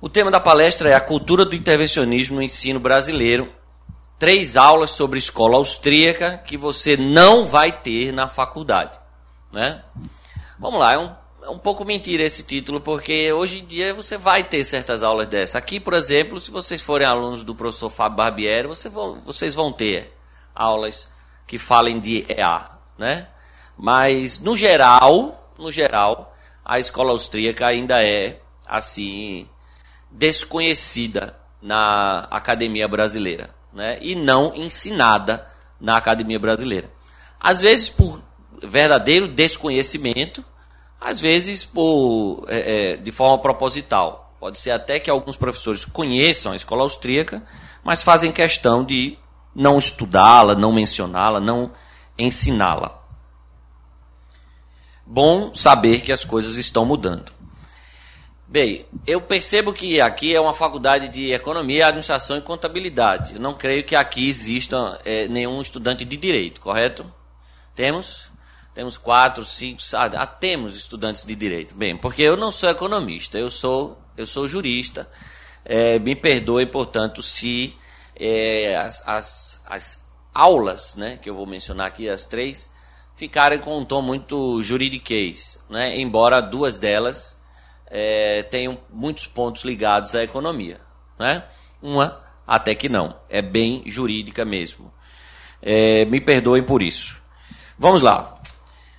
O tema da palestra é a cultura do intervencionismo no ensino brasileiro. Três aulas sobre escola austríaca que você não vai ter na faculdade. Né? Vamos lá, é um, é um pouco mentira esse título, porque hoje em dia você vai ter certas aulas dessa. Aqui, por exemplo, se vocês forem alunos do professor Fábio Barbieri, você vão, vocês vão ter aulas que falem de EA. Né? Mas, no geral, no geral, a escola austríaca ainda é, assim, desconhecida na academia brasileira, né? E não ensinada na academia brasileira. Às vezes por verdadeiro desconhecimento, às vezes por é, é, de forma proposital. Pode ser até que alguns professores conheçam a escola austríaca, mas fazem questão de não estudá-la, não mencioná-la, não ensiná-la. Bom saber que as coisas estão mudando. Bem, eu percebo que aqui é uma faculdade de economia, administração e contabilidade. Eu não creio que aqui exista é, nenhum estudante de direito, correto? Temos? Temos quatro, cinco, ah, temos estudantes de direito. Bem, porque eu não sou economista, eu sou, eu sou jurista. É, me perdoe, portanto, se é, as, as, as aulas, né, que eu vou mencionar aqui, as três, ficarem com um tom muito juridiquês, né, embora duas delas é, tenham muitos pontos ligados à economia. Né? Uma, até que não. É bem jurídica mesmo. É, me perdoem por isso. Vamos lá.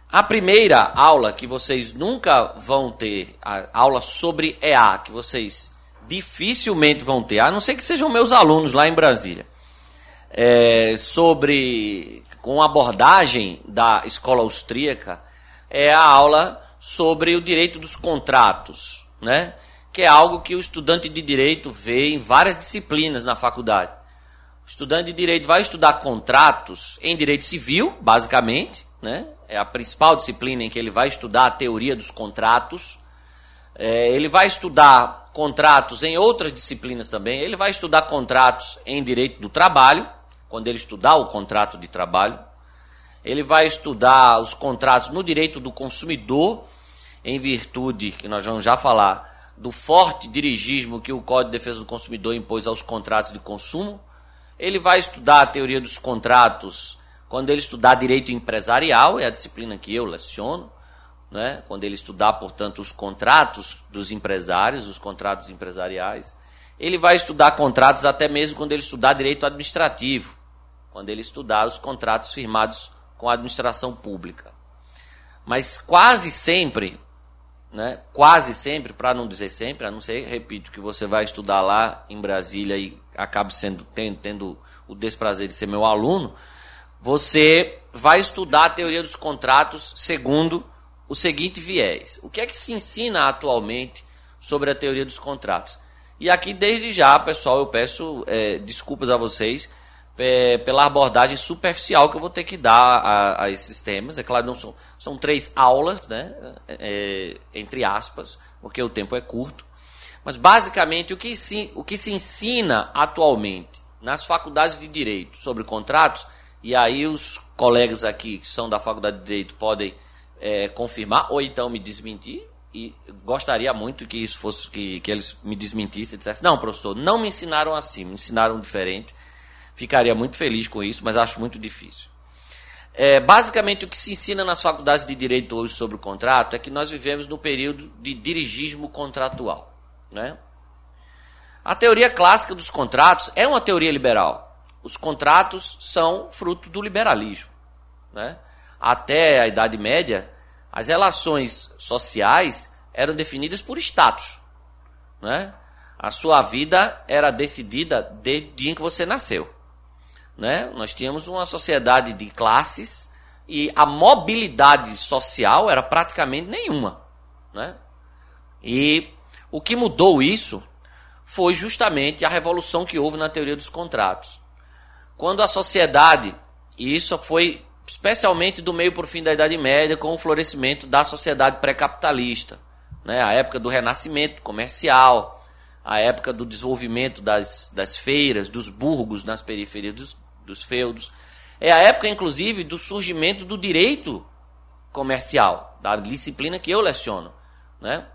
A primeira aula que vocês nunca vão ter, a aula sobre EA, que vocês dificilmente vão ter, a não ser que sejam meus alunos lá em Brasília, é, sobre, com abordagem da escola austríaca, é a aula sobre o direito dos contratos, né? que é algo que o estudante de direito vê em várias disciplinas na faculdade. O estudante de direito vai estudar contratos em direito civil, basicamente, né? é a principal disciplina em que ele vai estudar a teoria dos contratos. É, ele vai estudar contratos em outras disciplinas também. Ele vai estudar contratos em direito do trabalho, quando ele estudar o contrato de trabalho. Ele vai estudar os contratos no direito do consumidor em virtude, que nós vamos já falar, do forte dirigismo que o Código de Defesa do Consumidor impôs aos contratos de consumo. Ele vai estudar a teoria dos contratos quando ele estudar direito empresarial, é a disciplina que eu leciono. Né? Quando ele estudar, portanto, os contratos dos empresários, os contratos empresariais. Ele vai estudar contratos até mesmo quando ele estudar direito administrativo, quando ele estudar os contratos firmados com a administração pública. Mas quase sempre né? quase sempre, para não dizer sempre, a não ser, repito, que você vai estudar lá em Brasília e acabe sendo, tendo, tendo o desprazer de ser meu aluno, você vai estudar a teoria dos contratos segundo o seguinte viés. O que é que se ensina atualmente sobre a teoria dos contratos? E aqui, desde já, pessoal, eu peço é, desculpas a vocês é, pela abordagem superficial que eu vou ter que dar a, a esses temas. É claro, não são, são três aulas, né, é, entre aspas, porque o tempo é curto. Mas basicamente o que, se, o que se ensina atualmente nas faculdades de direito sobre contratos, e aí os colegas aqui que são da faculdade de direito podem é, confirmar ou então me desmentir. E gostaria muito que isso fosse que, que eles me desmentissem e dissessem: Não, professor, não me ensinaram assim, me ensinaram diferente Ficaria muito feliz com isso, mas acho muito difícil. É, basicamente, o que se ensina nas faculdades de direito hoje sobre o contrato é que nós vivemos no período de dirigismo contratual. Né? A teoria clássica dos contratos é uma teoria liberal. Os contratos são fruto do liberalismo. Né? Até a Idade Média, as relações sociais eram definidas por status. Né? A sua vida era decidida desde o dia em que você nasceu. Né? Nós tínhamos uma sociedade de classes e a mobilidade social era praticamente nenhuma. Né? E o que mudou isso foi justamente a revolução que houve na teoria dos contratos. Quando a sociedade, e isso foi especialmente do meio para o fim da Idade Média, com o florescimento da sociedade pré-capitalista, né? a época do renascimento comercial, a época do desenvolvimento das, das feiras, dos burgos nas periferias dos, dos feudos. É a época, inclusive, do surgimento do direito comercial, da disciplina que eu leciono. Né?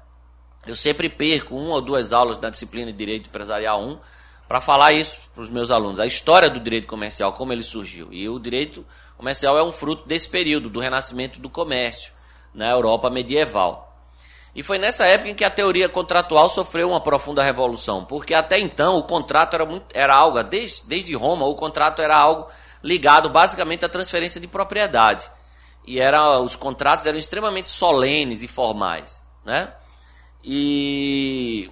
Eu sempre perco uma ou duas aulas da disciplina de Direito Empresarial 1 para falar isso para os meus alunos, a história do direito comercial, como ele surgiu. E o direito comercial é um fruto desse período, do renascimento do comércio na Europa medieval. E foi nessa época em que a teoria contratual sofreu uma profunda revolução, porque até então o contrato era, muito, era algo, desde, desde Roma, o contrato era algo ligado basicamente à transferência de propriedade. E era, os contratos eram extremamente solenes e formais. Né? E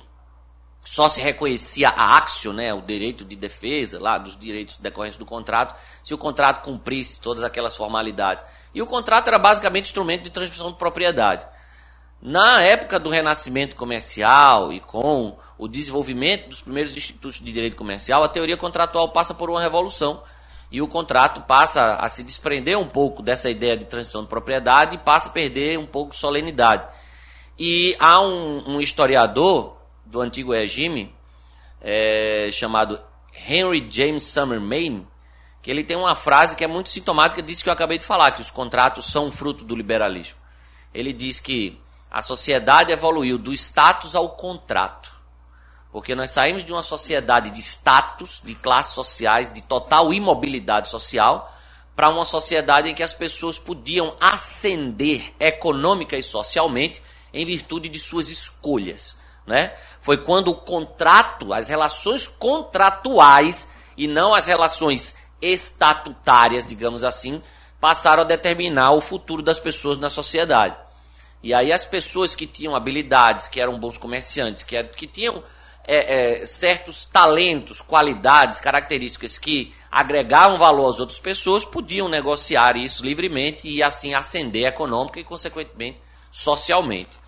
só se reconhecia a axio, né, o direito de defesa, lá dos direitos decorrentes do contrato, se o contrato cumprisse todas aquelas formalidades. E o contrato era basicamente instrumento de transmissão de propriedade. Na época do renascimento comercial e com o desenvolvimento dos primeiros institutos de direito comercial, a teoria contratual passa por uma revolução e o contrato passa a se desprender um pouco dessa ideia de transmissão de propriedade e passa a perder um pouco de solenidade. E há um, um historiador do antigo regime é, chamado Henry James Summer Maine, que ele tem uma frase que é muito sintomática disso que eu acabei de falar, que os contratos são fruto do liberalismo. Ele diz que a sociedade evoluiu do status ao contrato. Porque nós saímos de uma sociedade de status, de classes sociais, de total imobilidade social, para uma sociedade em que as pessoas podiam ascender econômica e socialmente em virtude de suas escolhas. Né? Foi quando o contrato, as relações contratuais e não as relações estatutárias, digamos assim, passaram a determinar o futuro das pessoas na sociedade. E aí as pessoas que tinham habilidades, que eram bons comerciantes, que, eram, que tinham é, é, certos talentos, qualidades, características que agregavam valor às outras pessoas, podiam negociar isso livremente e assim ascender econômica e, consequentemente, socialmente.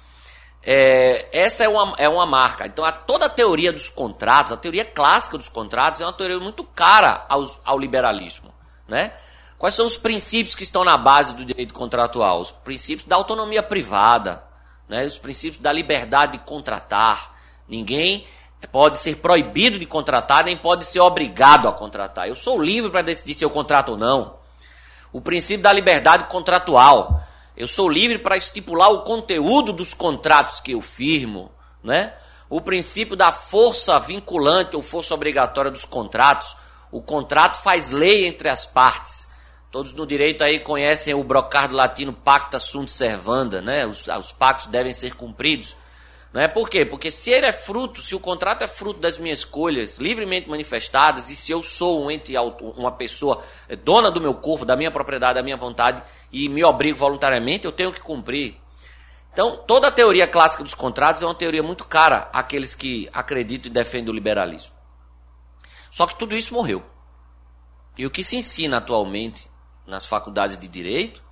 É, essa é uma, é uma marca. Então, a, toda a teoria dos contratos, a teoria clássica dos contratos, é uma teoria muito cara ao, ao liberalismo. Né? Quais são os princípios que estão na base do direito contratual? Os princípios da autonomia privada, né? os princípios da liberdade de contratar. Ninguém pode ser proibido de contratar, nem pode ser obrigado a contratar. Eu sou livre para decidir se eu contrato ou não. O princípio da liberdade contratual. Eu sou livre para estipular o conteúdo dos contratos que eu firmo, né? O princípio da força vinculante ou força obrigatória dos contratos. O contrato faz lei entre as partes. Todos no direito aí conhecem o brocardo latino pacta sunt servanda, né? Os, os pactos devem ser cumpridos. Não é por quê? Porque se ele é fruto, se o contrato é fruto das minhas escolhas livremente manifestadas, e se eu sou um ente, uma pessoa é, dona do meu corpo, da minha propriedade, da minha vontade, e me obrigo voluntariamente, eu tenho que cumprir. Então, toda a teoria clássica dos contratos é uma teoria muito cara àqueles que acreditam e defendem o liberalismo. Só que tudo isso morreu. E o que se ensina atualmente nas faculdades de direito,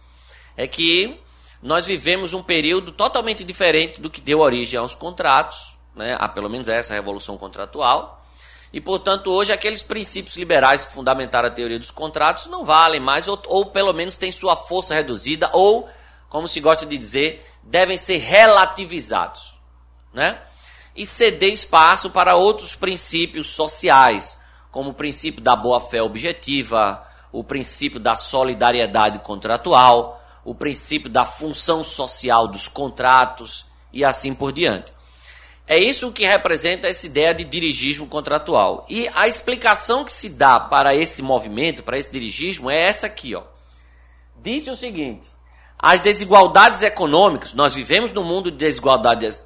é que nós vivemos um período totalmente diferente do que deu origem aos contratos, né, a pelo menos essa revolução contratual. E, portanto, hoje aqueles princípios liberais que fundamentaram a teoria dos contratos não valem mais, ou, ou pelo menos têm sua força reduzida, ou, como se gosta de dizer, devem ser relativizados. Né? E ceder espaço para outros princípios sociais, como o princípio da boa-fé objetiva, o princípio da solidariedade contratual, o princípio da função social dos contratos e assim por diante. É isso que representa essa ideia de dirigismo contratual. E a explicação que se dá para esse movimento, para esse dirigismo, é essa aqui. Ó. Diz o seguinte: as desigualdades econômicas, nós vivemos num mundo de desigualdades,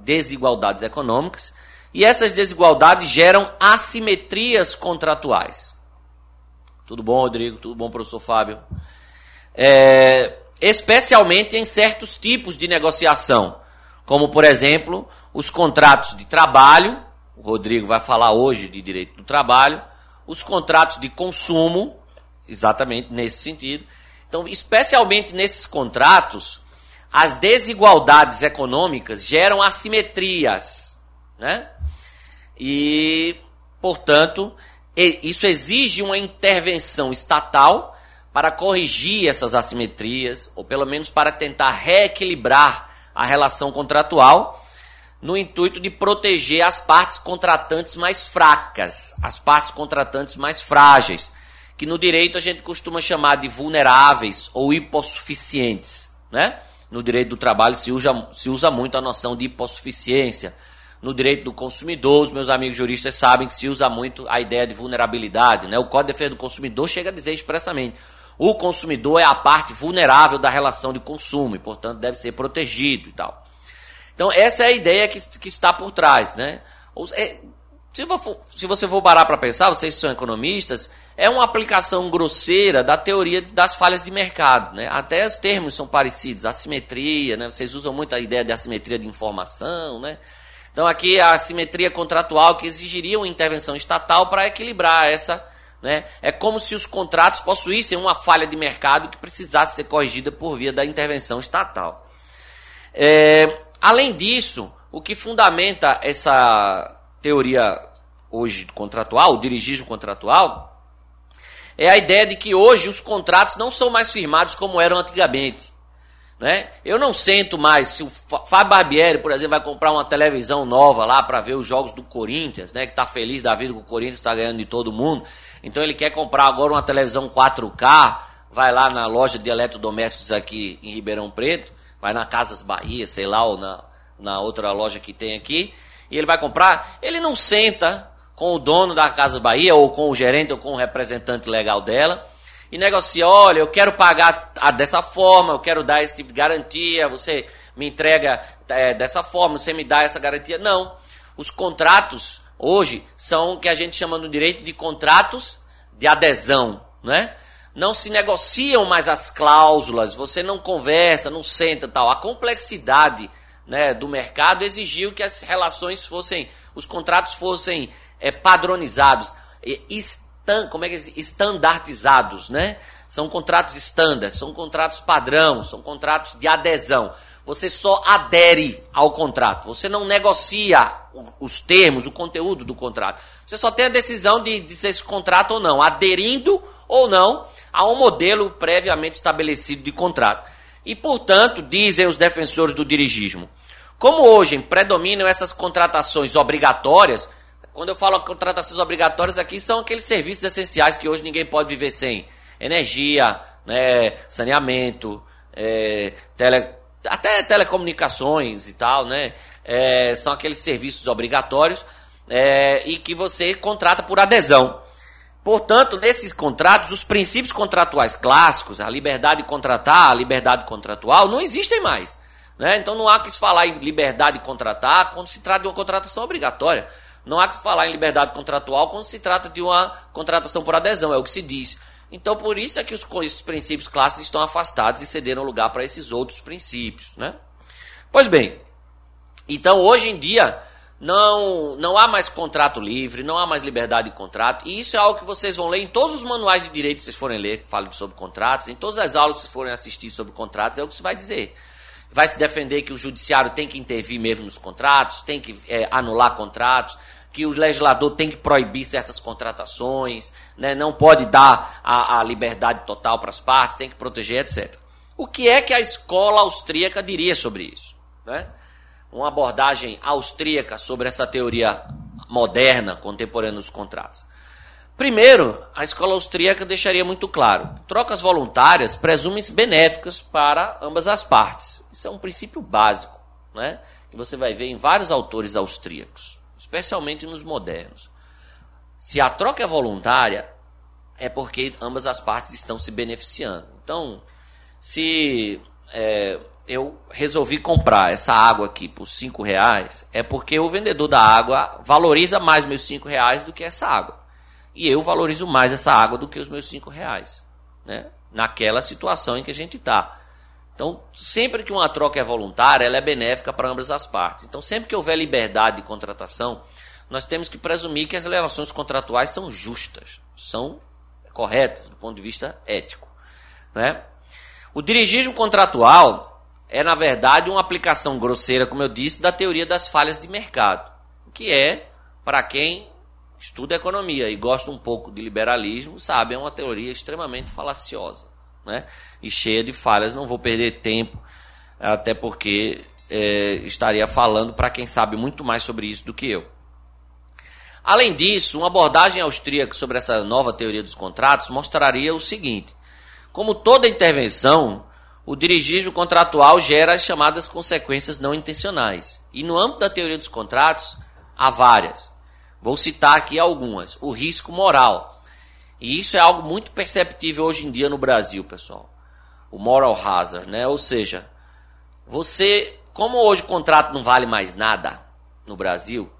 desigualdades econômicas, e essas desigualdades geram assimetrias contratuais. Tudo bom, Rodrigo? Tudo bom, professor Fábio? É, especialmente em certos tipos de negociação, como, por exemplo, os contratos de trabalho, o Rodrigo vai falar hoje de direito do trabalho, os contratos de consumo, exatamente nesse sentido. Então, especialmente nesses contratos, as desigualdades econômicas geram assimetrias, né? E, portanto, isso exige uma intervenção estatal para corrigir essas assimetrias, ou pelo menos para tentar reequilibrar a relação contratual, no intuito de proteger as partes contratantes mais fracas, as partes contratantes mais frágeis, que no direito a gente costuma chamar de vulneráveis ou hipossuficientes, né? no direito do trabalho se usa, se usa muito a noção de hipossuficiência. No direito do consumidor, os meus amigos juristas sabem que se usa muito a ideia de vulnerabilidade. Né? O Código de Defesa do Consumidor chega a dizer expressamente: o consumidor é a parte vulnerável da relação de consumo e, portanto, deve ser protegido e tal. Então, essa é a ideia que, que está por trás. Né? É, se, for, se você for parar para pensar, vocês são economistas, é uma aplicação grosseira da teoria das falhas de mercado. Né? Até os termos são parecidos, assimetria, né? vocês usam muito a ideia de assimetria de informação. Né? Então aqui a assimetria contratual que exigiria uma intervenção estatal para equilibrar essa. Né? É como se os contratos possuíssem uma falha de mercado que precisasse ser corrigida por via da intervenção estatal. É, além disso, o que fundamenta essa teoria hoje contratual, o dirigismo contratual, é a ideia de que hoje os contratos não são mais firmados como eram antigamente. Né? Eu não sento mais, se o Fábio Barbieri, por exemplo, vai comprar uma televisão nova lá para ver os jogos do Corinthians, né, que está feliz da vida que o Corinthians está ganhando de todo mundo, então ele quer comprar agora uma televisão 4K, vai lá na loja de eletrodomésticos aqui em Ribeirão Preto, vai na Casas Bahia, sei lá, ou na, na outra loja que tem aqui, e ele vai comprar, ele não senta com o dono da Casa Bahia, ou com o gerente, ou com o representante legal dela, e negocia, olha, eu quero pagar dessa forma, eu quero dar esse tipo de garantia, você me entrega é, dessa forma, você me dá essa garantia. Não. Os contratos, hoje, são o que a gente chama no direito de contratos de adesão, né? Não se negociam mais as cláusulas, você não conversa, não senta tal. A complexidade né, do mercado exigiu que as relações fossem, os contratos fossem é, padronizados, estan, como é que é? estandartizados, né? São contratos standard, são contratos padrão, são contratos de adesão. Você só adere ao contrato, você não negocia os termos, o conteúdo do contrato. Você só tem a decisão de, ser esse contrato ou não, aderindo ou não a um modelo previamente estabelecido de contrato. E, portanto, dizem os defensores do dirigismo, como hoje predominam essas contratações obrigatórias, quando eu falo contratações obrigatórias aqui, são aqueles serviços essenciais que hoje ninguém pode viver sem. Energia, né, saneamento, é, tele, até telecomunicações e tal, né? É, são aqueles serviços obrigatórios é, e que você contrata por adesão. Portanto, nesses contratos, os princípios contratuais clássicos, a liberdade de contratar, a liberdade contratual, não existem mais. Né? Então não há que se falar em liberdade de contratar quando se trata de uma contratação obrigatória. Não há que falar em liberdade contratual quando se trata de uma contratação por adesão, é o que se diz. Então, por isso é que os, princípios clássicos estão afastados e cederam lugar para esses outros princípios. Né? Pois bem, então hoje em dia não, não há mais contrato livre, não há mais liberdade de contrato, e isso é algo que vocês vão ler em todos os manuais de direito que vocês forem ler, que falam sobre contratos, em todas as aulas que vocês forem assistir sobre contratos, é o que se vai dizer. Vai se defender que o judiciário tem que intervir mesmo nos contratos, tem que é, anular contratos, que o legislador tem que proibir certas contratações, né? não pode dar a, a liberdade total para as partes, tem que proteger, etc. O que é que a escola austríaca diria sobre isso? Né? Uma abordagem austríaca sobre essa teoria moderna, contemporânea dos contratos. Primeiro, a escola austríaca deixaria muito claro: trocas voluntárias presumem-se benéficas para ambas as partes. Isso é um princípio básico, né? que você vai ver em vários autores austríacos especialmente nos modernos. Se a troca é voluntária, é porque ambas as partes estão se beneficiando. Então, se é, eu resolvi comprar essa água aqui por cinco reais, é porque o vendedor da água valoriza mais meus cinco reais do que essa água. E eu valorizo mais essa água do que os meus cinco reais. Né? Naquela situação em que a gente está. Então, sempre que uma troca é voluntária, ela é benéfica para ambas as partes. Então, sempre que houver liberdade de contratação, nós temos que presumir que as relações contratuais são justas, são corretas do ponto de vista ético. Né? O dirigismo contratual é, na verdade, uma aplicação grosseira, como eu disse, da teoria das falhas de mercado, que é, para quem estuda economia e gosta um pouco de liberalismo, sabe, é uma teoria extremamente falaciosa né? e cheia de falhas. Não vou perder tempo, até porque é, estaria falando para quem sabe muito mais sobre isso do que eu. Além disso, uma abordagem austríaca sobre essa nova teoria dos contratos mostraria o seguinte: como toda intervenção, o dirigismo contratual gera as chamadas consequências não intencionais. E no âmbito da teoria dos contratos, há várias. Vou citar aqui algumas. O risco moral. E isso é algo muito perceptível hoje em dia no Brasil, pessoal. O moral hazard, né? Ou seja, você, como hoje o contrato não vale mais nada no Brasil,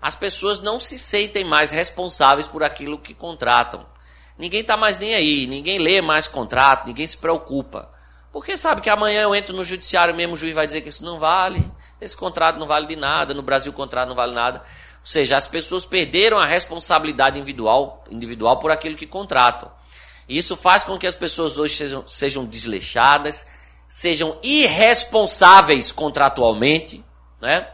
as pessoas não se sentem mais responsáveis por aquilo que contratam. Ninguém está mais nem aí, ninguém lê mais contrato, ninguém se preocupa. Porque sabe que amanhã eu entro no judiciário mesmo, o juiz vai dizer que isso não vale, esse contrato não vale de nada, no Brasil o contrato não vale nada. Ou seja, as pessoas perderam a responsabilidade individual, individual por aquilo que contratam. Isso faz com que as pessoas hoje sejam, sejam desleixadas, sejam irresponsáveis contratualmente, né?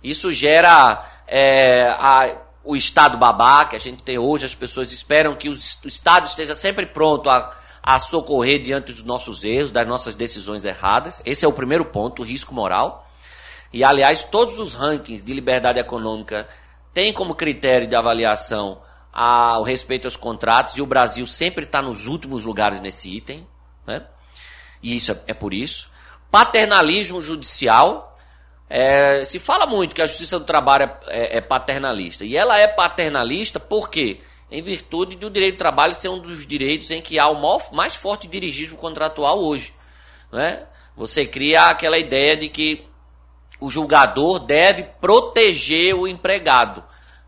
Isso gera é, a, o Estado babaca que a gente tem hoje, as pessoas esperam que o, o Estado esteja sempre pronto a, a socorrer diante dos nossos erros, das nossas decisões erradas. Esse é o primeiro ponto, o risco moral. E, aliás, todos os rankings de liberdade econômica têm como critério de avaliação a, o respeito aos contratos, e o Brasil sempre está nos últimos lugares nesse item. Né? E isso é, é por isso. Paternalismo judicial. É, se fala muito que a justiça do trabalho é, é, é, paternalista. E ela é paternalista por quê? Em virtude do direito do trabalho ser um dos direitos em que há o maior, mais forte dirigismo contratual hoje. Né? Você cria aquela ideia de que o julgador deve proteger o empregado.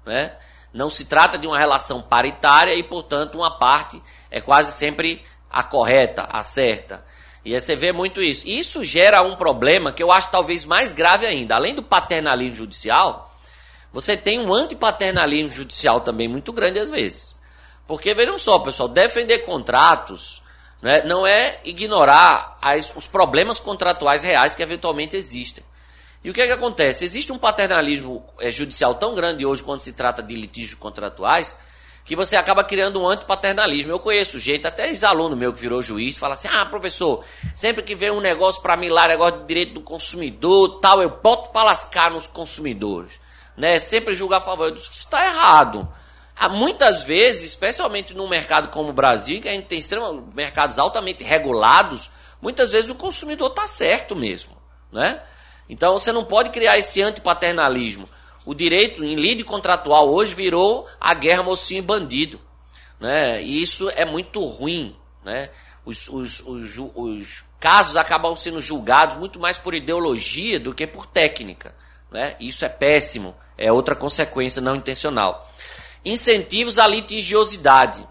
Né? Não se trata de uma relação paritária e, portanto, uma parte é quase sempre a correta, a certa. E você vê muito isso. Isso gera um problema que eu acho talvez mais grave ainda. Além do paternalismo judicial, você tem um antipaternalismo judicial também muito grande às vezes. Porque vejam só, pessoal, defender contratos né, não é ignorar as, os problemas contratuais reais que eventualmente existem. E o que é que acontece? Existe um paternalismo é, judicial tão grande hoje quando se trata de litígios contratuais que você acaba criando um antipaternalismo. Eu conheço gente, até ex-aluno meu que virou juiz, fala assim: ah, professor, sempre que vem um negócio para mim lá, negócio de direito do consumidor tal, eu boto para lascar nos consumidores. Né? Sempre julgar a favor. Eu disse, está errado. Há muitas vezes, especialmente num mercado como o Brasil, que a gente tem extrema, mercados altamente regulados, muitas vezes o consumidor está certo mesmo. Né? Então você não pode criar esse antipaternalismo. O direito em lide contratual hoje virou a guerra mocinho e bandido. Né? E isso é muito ruim. Né? Os, os, os, os casos acabam sendo julgados muito mais por ideologia do que por técnica. Né? Isso é péssimo. É outra consequência não intencional. Incentivos à litigiosidade.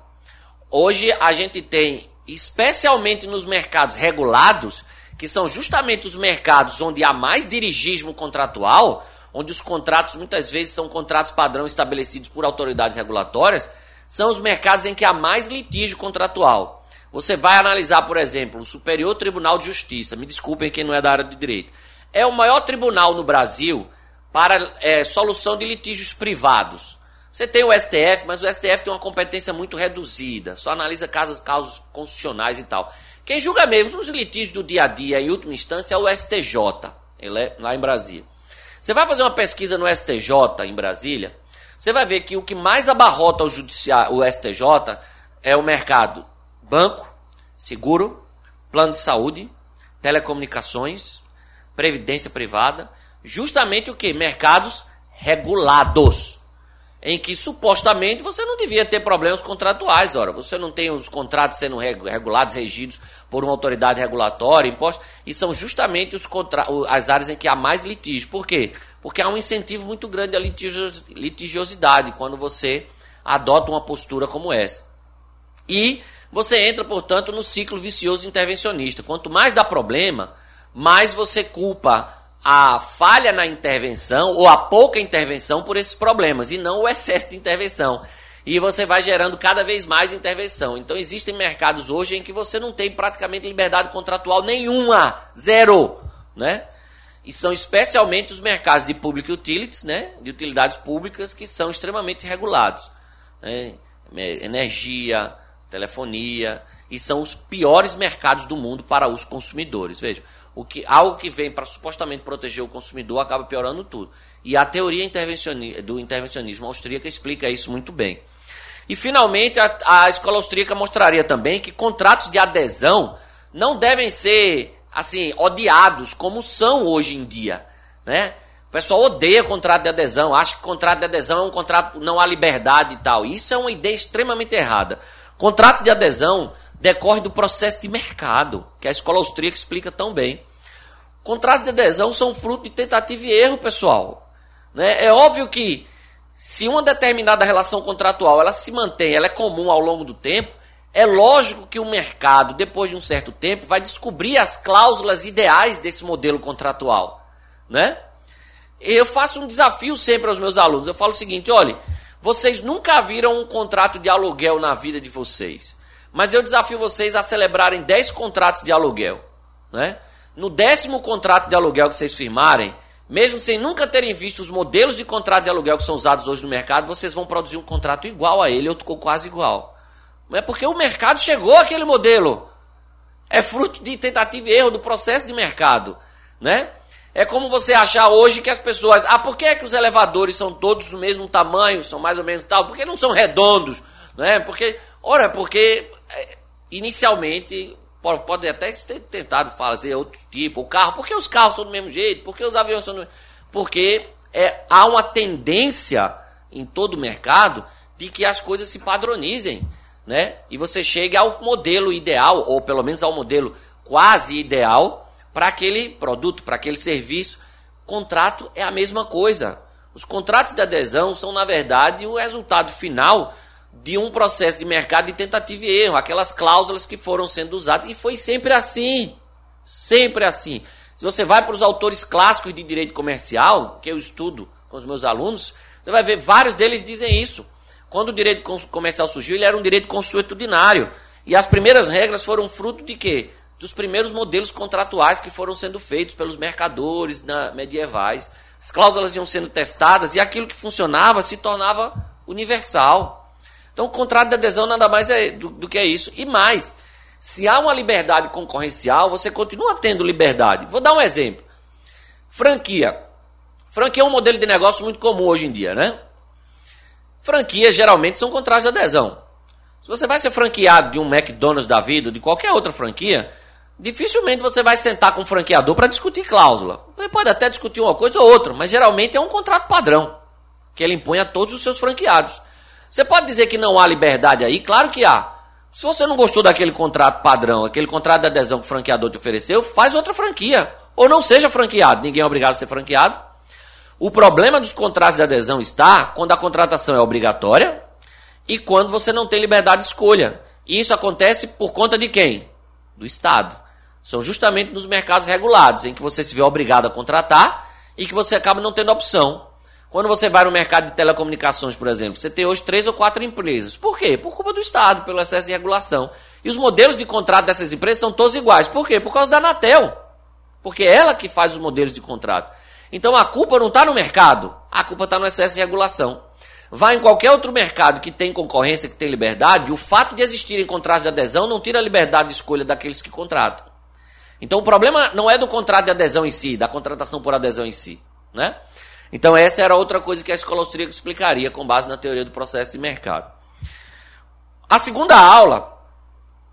Hoje a gente tem, especialmente nos mercados regulados, que são justamente os mercados onde há mais dirigismo contratual, onde os contratos muitas vezes são contratos padrão estabelecidos por autoridades regulatórias, são os mercados em que há mais litígio contratual. Você vai analisar, por exemplo, o Superior Tribunal de Justiça, me desculpem quem não é da área de direito, é o maior tribunal no Brasil para é, solução de litígios privados. Você tem o STF, mas o STF tem uma competência muito reduzida, só analisa casos, casos constitucionais e tal. Quem julga mesmo os litígios do dia a dia, em última instância, é o STJ, ele é lá em Brasília. Você vai fazer uma pesquisa no STJ em Brasília, você vai ver que o que mais abarrota o, judiciário, o STJ é o mercado banco, seguro, plano de saúde, telecomunicações, previdência privada, justamente o que? Mercados regulados em que supostamente você não devia ter problemas contratuais. Ora, você não tem os contratos sendo regulados, regidos por uma autoridade regulatória, impostos, e são justamente os contra... as áreas em que há mais litígio. Por quê? Porque há um incentivo muito grande à litigiosidade quando você adota uma postura como essa. E você entra, portanto, no ciclo vicioso intervencionista. Quanto mais dá problema, mais você culpa a falha na intervenção ou a pouca intervenção por esses problemas e não o excesso de intervenção. E você vai gerando cada vez mais intervenção. Então existem mercados hoje em que você não tem praticamente liberdade contratual nenhuma, zero, né? E são especialmente os mercados de public utilities, né? De utilidades públicas que são extremamente regulados. Né? Energia, telefonia, e são os piores mercados do mundo para os consumidores. Veja, o que, algo que vem para supostamente proteger o consumidor acaba piorando tudo. E a teoria intervencioni do intervencionismo austríaca explica isso muito bem. E finalmente a, a escola austríaca mostraria também que contratos de adesão não devem ser assim, odiados como são hoje em dia, né? O pessoal odeia contrato de adesão, acha que contrato de adesão é um contrato, não há liberdade e tal. Isso é uma ideia extremamente errada. Contrato de adesão decorre do processo de mercado, que a escola austríaca explica tão bem. Contratos de adesão são fruto de tentativa e erro, pessoal. Né? É óbvio que se uma determinada relação contratual ela se mantém, ela é comum ao longo do tempo, é lógico que o mercado, depois de um certo tempo, vai descobrir as cláusulas ideais desse modelo contratual, né? Eu faço um desafio sempre aos meus alunos. Eu falo o seguinte: olha, vocês nunca viram um contrato de aluguel na vida de vocês. Mas eu desafio vocês a celebrarem 10 contratos de aluguel. Né? No décimo contrato de aluguel que vocês firmarem, mesmo sem nunca terem visto os modelos de contrato de aluguel que são usados hoje no mercado, vocês vão produzir um contrato igual a ele, ou quase igual. Não é porque o mercado chegou àquele modelo. É fruto de tentativa e erro do processo de mercado. Né? É como você achar hoje que as pessoas. Ah, por que, é que os elevadores são todos do mesmo tamanho, são mais ou menos tal? Por que não são redondos? Né? Porque, ora, porque é, inicialmente pode até ter tentado fazer outro tipo, o carro, por que os carros são do mesmo jeito? Por que os aviões são do mesmo Porque é, há uma tendência em todo o mercado de que as coisas se padronizem, né? E você chega ao modelo ideal, ou pelo menos ao modelo quase ideal, para aquele produto, para aquele serviço. Contrato é a mesma coisa. Os contratos de adesão são, na verdade, o resultado final de um processo de mercado de tentativa e erro, aquelas cláusulas que foram sendo usadas, e foi sempre assim. Sempre assim. Se você vai para os autores clássicos de direito comercial, que eu estudo com os meus alunos, você vai ver vários deles dizem isso. Quando o direito comercial surgiu, ele era um direito consuetudinário. E as primeiras regras foram fruto de quê? dos primeiros modelos contratuais que foram sendo feitos pelos mercadores na, medievais. As cláusulas iam sendo testadas e aquilo que funcionava se tornava universal. Então, o contrato de adesão nada mais é do, do que é isso. E mais, se há uma liberdade concorrencial, você continua tendo liberdade. Vou dar um exemplo. Franquia. Franquia é um modelo de negócio muito comum hoje em dia, né? Franquias geralmente são contratos de adesão. Se você vai ser franqueado de um McDonald's da vida, de qualquer outra franquia, dificilmente você vai sentar com o franqueador para discutir cláusula. Você pode até discutir uma coisa ou outra, mas geralmente é um contrato padrão que ele impõe a todos os seus franqueados. Você pode dizer que não há liberdade aí? Claro que há. Se você não gostou daquele contrato padrão, aquele contrato de adesão que o franqueador te ofereceu, faz outra franquia. Ou não seja franqueado. Ninguém é obrigado a ser franqueado. O problema dos contratos de adesão está quando a contratação é obrigatória e quando você não tem liberdade de escolha. E isso acontece por conta de quem? Do Estado são justamente nos mercados regulados, em que você se vê obrigado a contratar e que você acaba não tendo opção. Quando você vai no mercado de telecomunicações, por exemplo, você tem hoje três ou quatro empresas. Por quê? Por culpa do Estado, pelo excesso de regulação. E os modelos de contrato dessas empresas são todos iguais. Por quê? Por causa da Anatel. Porque é ela que faz os modelos de contrato. Então a culpa não está no mercado, a culpa está no excesso de regulação. Vai em qualquer outro mercado que tem concorrência, que tem liberdade, o fato de existirem contratos de adesão não tira a liberdade de escolha daqueles que contratam. Então o problema não é do contrato de adesão em si, da contratação por adesão em si, né? Então essa era outra coisa que a escola austríaca explicaria com base na teoria do processo de mercado. A segunda aula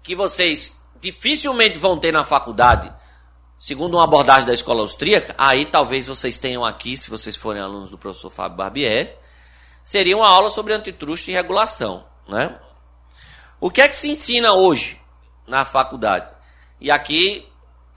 que vocês dificilmente vão ter na faculdade, segundo uma abordagem da escola austríaca, aí talvez vocês tenham aqui, se vocês forem alunos do professor Fábio Barbieri, seria uma aula sobre antitruste e regulação, né? O que é que se ensina hoje na faculdade? E aqui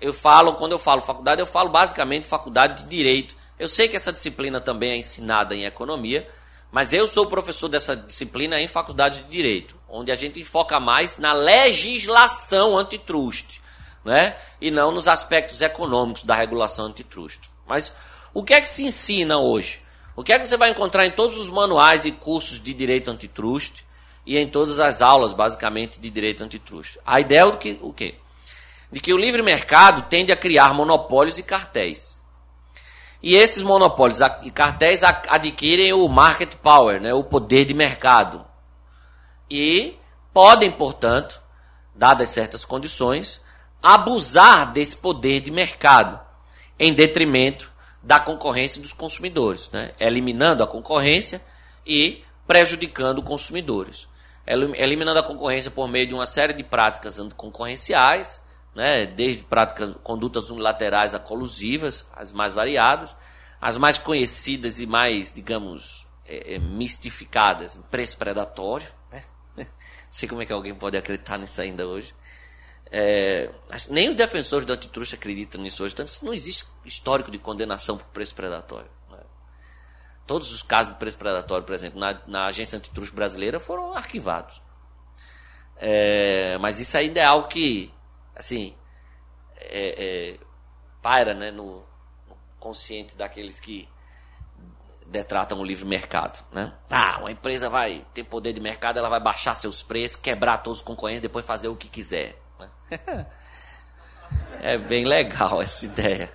eu falo, quando eu falo faculdade, eu falo basicamente faculdade de direito. Eu sei que essa disciplina também é ensinada em economia, mas eu sou professor dessa disciplina em faculdade de direito, onde a gente foca mais na legislação antitruste, né? E não nos aspectos econômicos da regulação antitruste. Mas o que é que se ensina hoje? O que é que você vai encontrar em todos os manuais e cursos de direito antitruste e em todas as aulas, basicamente, de direito antitruste? A ideia é que, o quê? de que o livre mercado tende a criar monopólios e cartéis. E esses monopólios e cartéis adquirem o market power, né, o poder de mercado. E podem, portanto, dadas certas condições, abusar desse poder de mercado em detrimento da concorrência dos consumidores, né? eliminando a concorrência e prejudicando consumidores. Eliminando a concorrência por meio de uma série de práticas concorrenciais, né, desde práticas, condutas unilaterais a colusivas, as mais variadas, as mais conhecidas e mais, digamos, é, é, mistificadas, preço predatório, né? Não sei como é que alguém pode acreditar nisso ainda hoje. É, nem os defensores do antitruste acreditam nisso hoje, tanto não existe histórico de condenação por preço predatório. Né? Todos os casos de preço predatório, por exemplo, na, na agência antitruste brasileira foram arquivados. É, mas isso ainda é algo que, assim, é, é paira né, no, no consciente daqueles que detratam o livre mercado, né? Ah, uma empresa vai ter poder de mercado, ela vai baixar seus preços, quebrar todos os concorrentes, depois fazer o que quiser. Né? é bem legal essa ideia.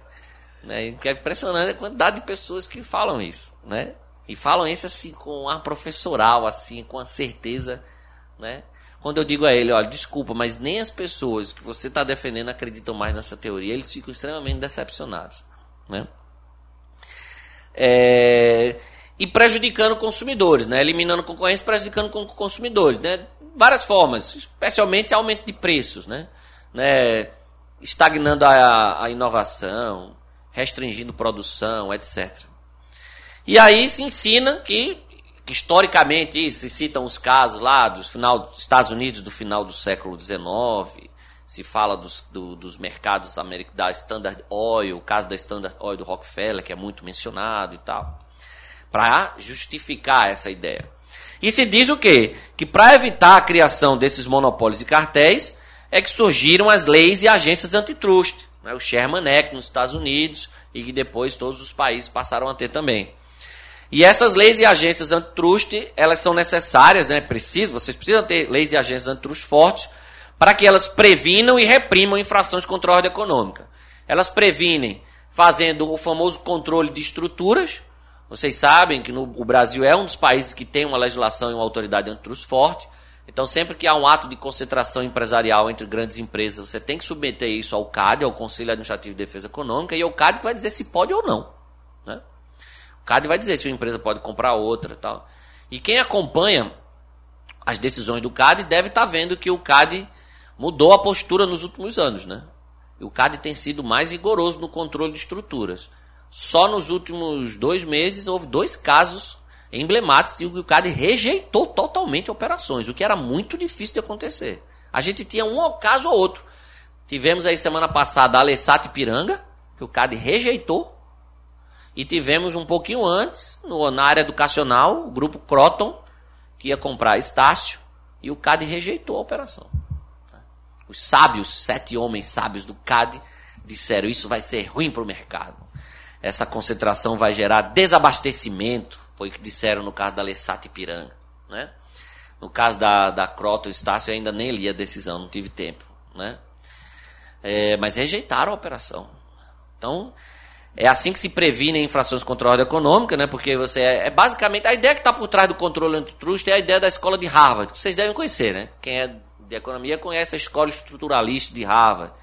Né? É impressionante a quantidade de pessoas que falam isso, né? E falam isso assim com ar professoral, assim, com a certeza, né? Quando eu digo a ele, olha, desculpa, mas nem as pessoas que você está defendendo acreditam mais nessa teoria, eles ficam extremamente decepcionados, né? É, e prejudicando consumidores, né? Eliminando concorrência, prejudicando consumidores, né? Várias formas, especialmente aumento de preços, né? né? Estagnando a, a inovação, restringindo produção, etc. E aí se ensina que, que historicamente, se citam os casos lá dos final dos Estados Unidos do final do século XIX, se fala dos, do, dos mercados da Standard Oil, o caso da Standard Oil do Rockefeller, que é muito mencionado e tal, para justificar essa ideia. E se diz o quê? Que para evitar a criação desses monopólios e cartéis, é que surgiram as leis e agências antitrust. Né? O Sherman Act nos Estados Unidos e que depois todos os países passaram a ter também. E essas leis e agências antitrust, elas são necessárias, né? Precisam, vocês precisam ter leis e agências antitrust fortes para que elas previnam e reprimam infrações contra a ordem econômica. Elas previnem fazendo o famoso controle de estruturas. Vocês sabem que no, o Brasil é um dos países que tem uma legislação e uma autoridade antitrust forte. Então, sempre que há um ato de concentração empresarial entre grandes empresas, você tem que submeter isso ao CAD, ao Conselho Administrativo de Defesa Econômica, e é o CAD que vai dizer se pode ou não. Né? O CAD vai dizer se uma empresa pode comprar outra. Tal. E quem acompanha as decisões do CAD deve estar vendo que o CAD mudou a postura nos últimos anos, né? E o CAD tem sido mais rigoroso no controle de estruturas. Só nos últimos dois meses houve dois casos emblemáticos em que o CAD rejeitou totalmente operações, o que era muito difícil de acontecer. A gente tinha um caso ou outro. Tivemos aí semana passada a Alessat Piranga, que o CAD rejeitou. E tivemos um pouquinho antes, no, na área educacional, o grupo Croton, que ia comprar Estácio, e o CAD rejeitou a operação. Os sábios, sete homens sábios do CAD, disseram: Isso vai ser ruim para o mercado. Essa concentração vai gerar desabastecimento. Foi o que disseram no caso da Lessat Piranga. Né? No caso da, da Croto Estácio, eu ainda nem li a decisão, não tive tempo. Né? É, mas rejeitaram a operação. Então, é assim que se previne infrações contra a ordem econômica, né? Porque você é, é basicamente a ideia que está por trás do controle antitrust é a ideia da escola de Harvard, que vocês devem conhecer, né? Quem é de economia conhece a escola estruturalista de Harvard,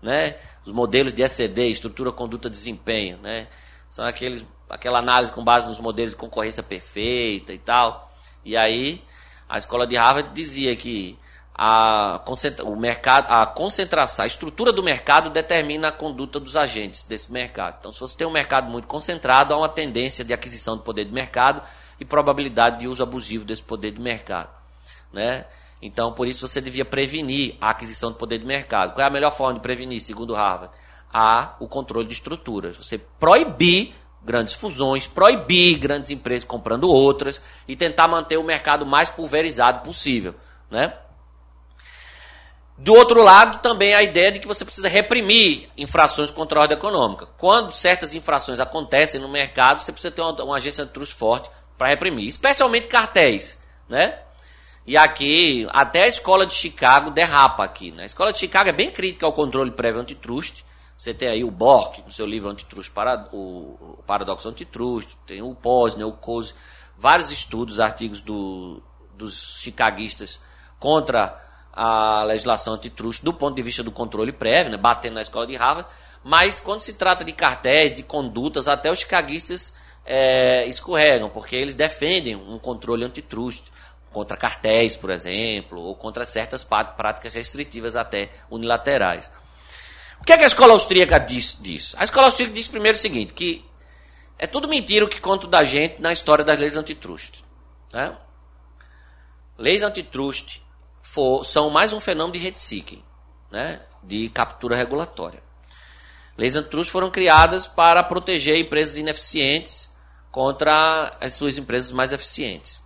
né? Os modelos de ECD, estrutura, conduta, desempenho, né? São aqueles, aquela análise com base nos modelos de concorrência perfeita e tal. E aí, a escola de Harvard dizia que a, o mercado, a concentração, a estrutura do mercado determina a conduta dos agentes desse mercado. Então, se você tem um mercado muito concentrado, há uma tendência de aquisição de poder de mercado e probabilidade de uso abusivo desse poder de mercado, né? Então, por isso você devia prevenir a aquisição de poder de mercado. Qual é a melhor forma de prevenir, segundo Harvard? Há o controle de estruturas. Você proibir grandes fusões, proibir grandes empresas comprando outras e tentar manter o mercado mais pulverizado possível, né? Do outro lado, também a ideia de que você precisa reprimir infrações contra a ordem econômica. Quando certas infrações acontecem no mercado, você precisa ter uma, uma agência de trust forte para reprimir, especialmente cartéis, né? E aqui, até a escola de Chicago derrapa aqui. Né? A escola de Chicago é bem crítica ao controle prévio antitrust. Você tem aí o Bork, no seu livro Antitrust, para, o, Paradoxo Antitrust, tem o Posner, o Coase, vários estudos, artigos do, dos chicaguistas contra a legislação antitrust do ponto de vista do controle prévio, né? batendo na escola de Harvard. Mas quando se trata de cartéis, de condutas, até os chicaguistas é, escorregam, porque eles defendem um controle antitrust contra cartéis, por exemplo, ou contra certas práticas restritivas até unilaterais. O que, é que a escola austríaca diz disso? A escola austríaca diz primeiro o seguinte, que é tudo mentira o que conta da gente na história das leis antitrust. Né? Leis antitrust for, são mais um fenômeno de rent seeking, né? de captura regulatória. Leis antitrust foram criadas para proteger empresas ineficientes contra as suas empresas mais eficientes.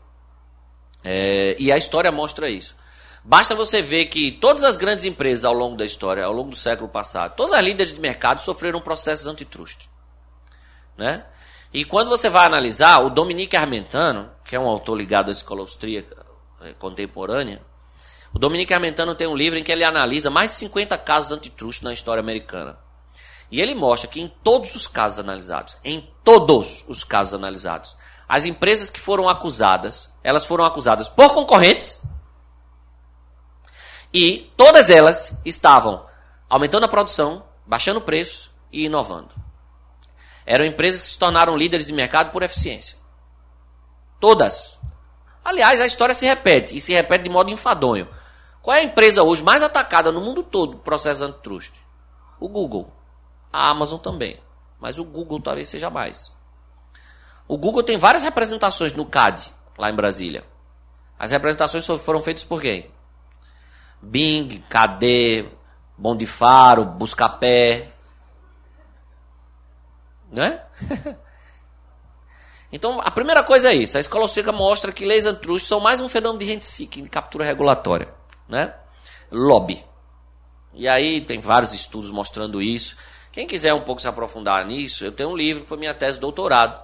É, e a história mostra isso. Basta você ver que todas as grandes empresas ao longo da história, ao longo do século passado, todas as líderes de mercado sofreram processos antitrust. Né? E quando você vai analisar, o Dominique Armentano, que é um autor ligado à escola austríaca é, contemporânea, o Dominique Armentano tem um livro em que ele analisa mais de 50 casos antitrust na história americana. E ele mostra que em todos os casos analisados, em todos os casos analisados, as empresas que foram acusadas, elas foram acusadas por concorrentes e todas elas estavam aumentando a produção, baixando o preço e inovando. Eram empresas que se tornaram líderes de mercado por eficiência. Todas. Aliás, a história se repete, e se repete de modo enfadonho. Qual é a empresa hoje mais atacada no mundo todo processo antitrust? O Google. A Amazon também. Mas o Google talvez seja mais. O Google tem várias representações no CAD, lá em Brasília. As representações foram feitas por quem? Bing, KD, Bom de Faro, Buscapé. Né? então, a primeira coisa é isso. A escola austríaca mostra que leis antitrust são mais um fenômeno de rent seeking, de captura regulatória. Né? Lobby. E aí tem vários estudos mostrando isso. Quem quiser um pouco se aprofundar nisso, eu tenho um livro que foi minha tese de doutorado.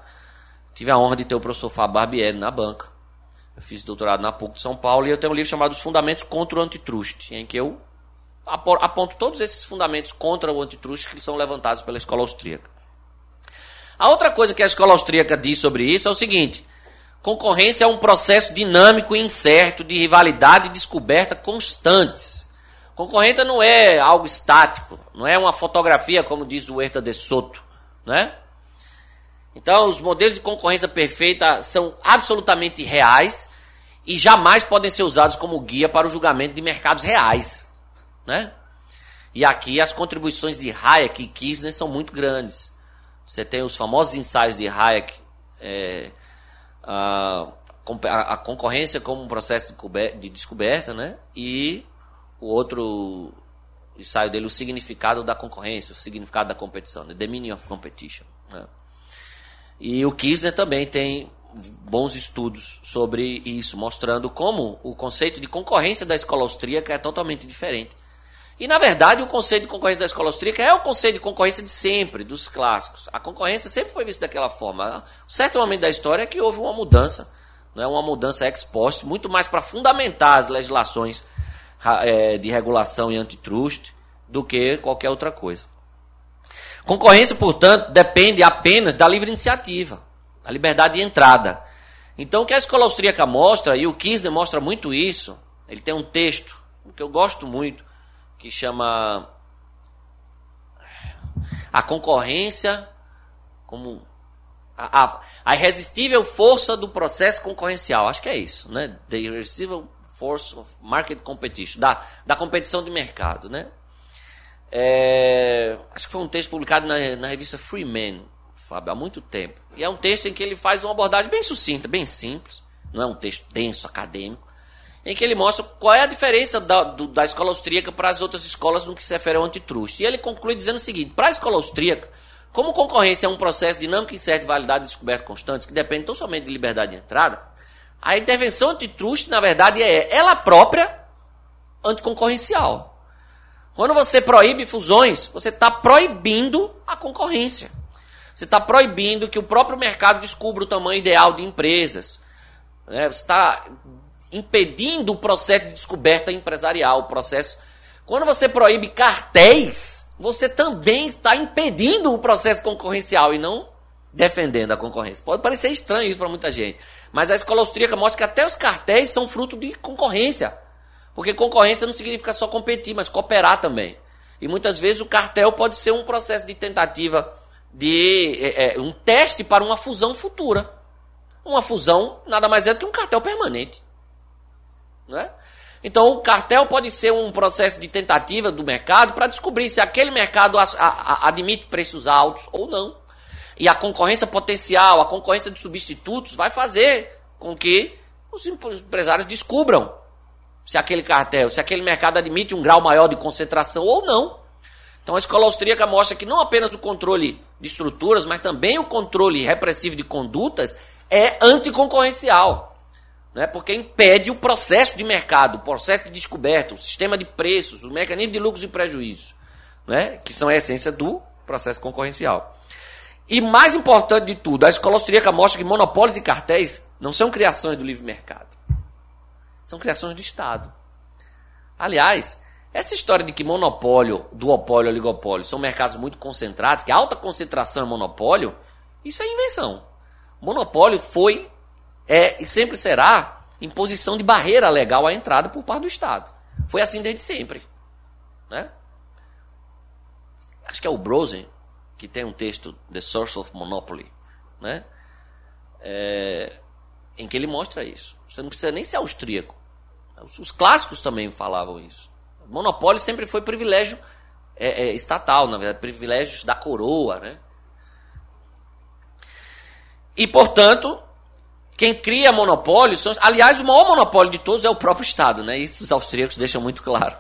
Tive a honra de ter o professor Fábio Barbieri na banca. Eu fiz doutorado na PUC de São Paulo e eu tenho um livro chamado Os Fundamentos contra o Antitrust, em que eu aponto todos esses fundamentos contra o antitrust que são levantados pela escola austríaca. A outra coisa que a escola austríaca diz sobre isso é o seguinte: concorrência é um processo dinâmico e incerto de rivalidade e descoberta constantes. Concorrente não é algo estático, não é uma fotografia, como diz o Herta de Soto, né? Então, os modelos de concorrência perfeita são absolutamente reais e jamais podem ser usados como guia para o julgamento de mercados reais, né? E aqui as contribuições de Hayek e Kirchner são muito grandes. Você tem os famosos ensaios de Hayek, é, a, a, concorrência como um processo de descoberta, né? E o outro ensaio dele, o significado da concorrência, o significado da competição, né? the meaning of competition. Né? E o Kirchner também tem bons estudos sobre isso, mostrando como o conceito de concorrência da escola austríaca é totalmente diferente. E, na verdade, o conceito de concorrência da escola austríaca é o conceito de concorrência de sempre, dos clássicos. A concorrência sempre foi vista daquela forma. Um certo momento da história é que houve uma mudança, né, uma mudança ex post, muito mais para fundamentar as legislações é, de regulação e antitrust do que qualquer outra coisa. Concorrência, portanto, depende apenas da livre iniciativa, da liberdade de entrada. Então, o que a escola austríaca mostra, e o Kirchner mostra muito isso, ele tem um texto que eu gosto muito, que chama A Concorrência como a, a, irresistível força do processo concorrencial. Acho que é isso, né? The Irresistible Force of Market Competition, da, da competição de mercado, né? É, acho que foi um texto publicado na, na revista Freeman, Fábio, há muito tempo. E é um texto em que ele faz uma abordagem bem sucinta, bem simples, não é um texto denso, acadêmico, em que ele mostra qual é a diferença da, do, da escola austríaca para as outras escolas no que se refere ao antitrust. E ele conclui dizendo o seguinte: para a escola austríaca, como concorrência é um processo dinâmico, incerto, validade e descoberta constantes, que depende tão somente de liberdade de entrada, a intervenção antitrust, na verdade, é ela própria anticoncorrencial. Quando você proíbe fusões, você está proibindo a concorrência. Você está proibindo que o próprio mercado descubra o tamanho ideal de empresas. Né? Você está impedindo o processo de descoberta empresarial, o processo. Quando você proíbe cartéis, você também está impedindo o processo concorrencial e não defendendo a concorrência. Pode parecer estranho isso para muita gente. Mas a escola austríaca mostra que até os cartéis são fruto de concorrência. Porque concorrência não significa só competir, mas cooperar também. E muitas vezes o cartel pode ser um processo de tentativa de é, é, um teste para uma fusão futura. Uma fusão nada mais é do que um cartel permanente. Né? Então, o cartel pode ser um processo de tentativa do mercado para descobrir se aquele mercado a, a, admite preços altos ou não. E a concorrência potencial, a concorrência de substitutos, vai fazer com que os empresários descubram se aquele cartel, se aquele mercado admite um grau maior de concentração ou não. Então, a escola austríaca mostra que não apenas o controle de estruturas, mas também o controle repressivo de condutas é anticoncorrencial né? porque impede o processo de mercado, o processo de descoberta, o sistema de preços, o mecanismo de lucros e prejuízos, né? que são a essência do processo concorrencial. E mais importante de tudo, a escola austríaca mostra que monopólios e cartéis não são criações do livre mercado, são criações do Estado. Aliás, essa história de que monopólio, duopólio, oligopólio são mercados muito concentrados, que alta concentração é monopólio, isso é invenção. Monopólio foi é e sempre será imposição de barreira legal à entrada por parte do Estado. Foi assim desde sempre. Né? Acho que é o Brosen, que tem um texto, The Source of Monopoly, né? É, em que ele mostra isso. Você não precisa nem ser austríaco. Os clássicos também falavam isso. Monopólio sempre foi privilégio é, é, estatal, na verdade, privilégios da coroa. Né? E, portanto, quem cria monopólios são. Aliás, o maior monopólio de todos é o próprio Estado, né? Isso os austríacos deixam muito claro.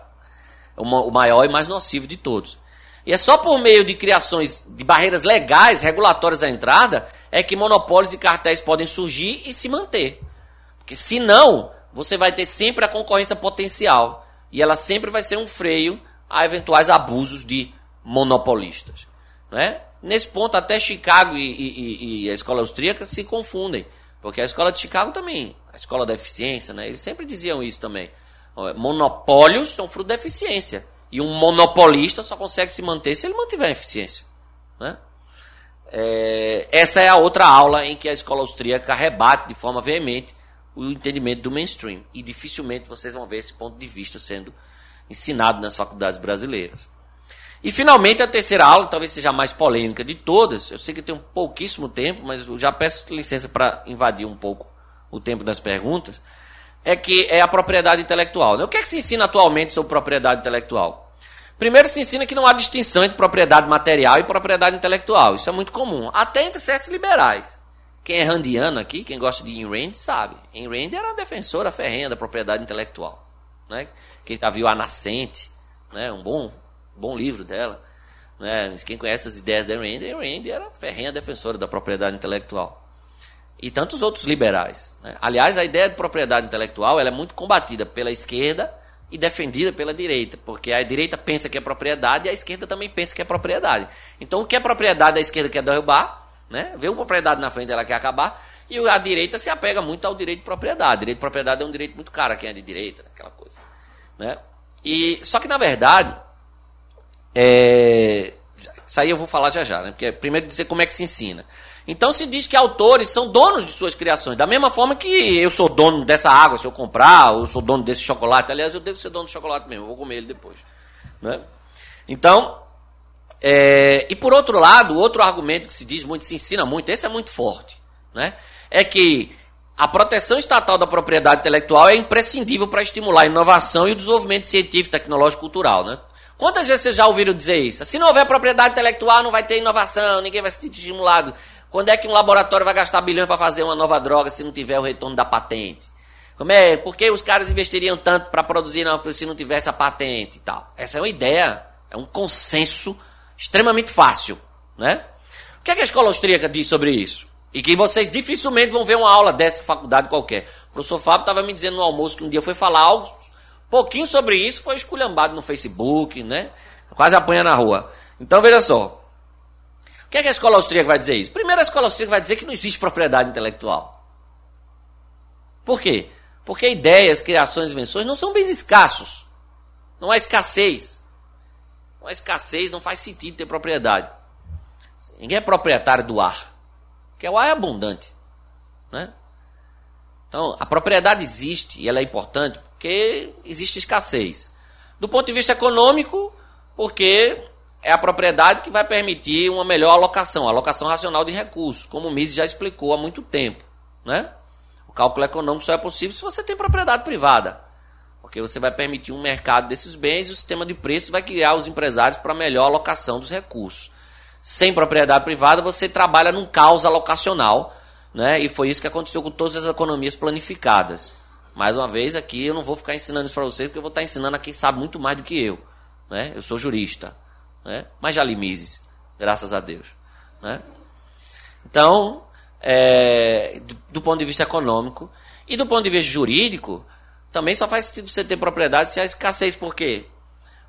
É o maior e mais nocivo de todos. E é só por meio de criações de barreiras legais, regulatórias à entrada, é que monopólios e cartéis podem surgir e se manter. Porque senão, você vai ter sempre a concorrência potencial. E ela sempre vai ser um freio a eventuais abusos de monopolistas. Né? Nesse ponto, até Chicago e, e, e a escola austríaca se confundem. Porque a escola de Chicago também, a escola da eficiência, né? Eles sempre diziam isso também. Monopólios são fruto da eficiência. E um monopolista só consegue se manter se ele mantiver a eficiência. Né? É, essa é a outra aula em que a escola austríaca rebate de forma veemente o entendimento do mainstream. E dificilmente vocês vão ver esse ponto de vista sendo ensinado nas faculdades brasileiras. E finalmente a terceira aula, talvez seja a mais polêmica de todas. Eu sei que tem um pouquíssimo tempo, mas eu já peço licença para invadir um pouco o tempo das perguntas. É que é a propriedade intelectual. Né? O que é que se ensina atualmente sobre propriedade intelectual? Primeiro se ensina que não há distinção entre propriedade material e propriedade intelectual. Isso é muito comum, até entre certos liberais. Quem é randiano aqui, quem gosta de Ayn Rand, sabe. Ayn Rand era a defensora ferrenha da propriedade intelectual. Né? Quem já viu A Nascente, né? um bom bom livro dela. Né? Quem conhece as ideias da Rand, a Rand era ferrenha defensora da propriedade intelectual. E tantos outros liberais. Né? Aliás, a ideia de propriedade intelectual ela é muito combatida pela esquerda e defendida pela direita, porque a direita pensa que é propriedade e a esquerda também pensa que é propriedade. Então, o que é propriedade, a esquerda quer derrubar, né? vê uma propriedade na frente, ela quer acabar, e a direita se apega muito ao direito de propriedade. O direito de propriedade é um direito muito caro a quem é de direita, aquela coisa. Né? E, só que, na verdade, é, isso aí eu vou falar já já, né? Porque é primeiro dizer como é que se ensina. Então se diz que autores são donos de suas criações, da mesma forma que eu sou dono dessa água se eu comprar, ou eu sou dono desse chocolate. Aliás, eu devo ser dono do chocolate mesmo, eu vou comer ele depois. Né? Então, é, e por outro lado, outro argumento que se diz muito, se ensina muito, esse é muito forte, né? é que a proteção estatal da propriedade intelectual é imprescindível para estimular a inovação e o desenvolvimento científico, tecnológico e cultural. Né? Quantas vezes vocês já ouviram dizer isso? Se não houver propriedade intelectual, não vai ter inovação, ninguém vai se sentir estimulado. Quando é que um laboratório vai gastar bilhões para fazer uma nova droga se não tiver o retorno da patente? Como é? Por que os caras investiriam tanto para produzir se não tivesse a patente e tal? Essa é uma ideia, é um consenso extremamente fácil, né? O que, é que a escola austríaca diz sobre isso? E que vocês dificilmente vão ver uma aula dessa faculdade qualquer. O professor Fábio estava me dizendo no almoço que um dia foi falar algo Pouquinho sobre isso foi esculhambado no Facebook, né? Quase apanha na rua. Então veja só. O que, é que a escola austríaca vai dizer isso? Primeiro, a escola austríaca vai dizer que não existe propriedade intelectual. Por quê? Porque ideias, criações, invenções não são bens escassos. Não há escassez. Não há escassez, não faz sentido ter propriedade. Ninguém é proprietário do ar. Porque o ar é abundante. Né? Então, a propriedade existe e ela é importante porque existe escassez. Do ponto de vista econômico, porque é a propriedade que vai permitir uma melhor alocação, alocação racional de recursos, como o Mises já explicou há muito tempo. Né? O cálculo econômico só é possível se você tem propriedade privada. Porque você vai permitir um mercado desses bens e o sistema de preços vai criar os empresários para melhor alocação dos recursos. Sem propriedade privada, você trabalha num caos alocacional, né? E foi isso que aconteceu com todas as economias planificadas. Mais uma vez, aqui eu não vou ficar ensinando isso para vocês, porque eu vou estar ensinando a quem sabe muito mais do que eu. Né? Eu sou jurista, né? mas já li Mises, graças a Deus. Né? Então, é, do, do ponto de vista econômico e do ponto de vista jurídico, também só faz sentido você ter propriedade se há escassez. Por quê?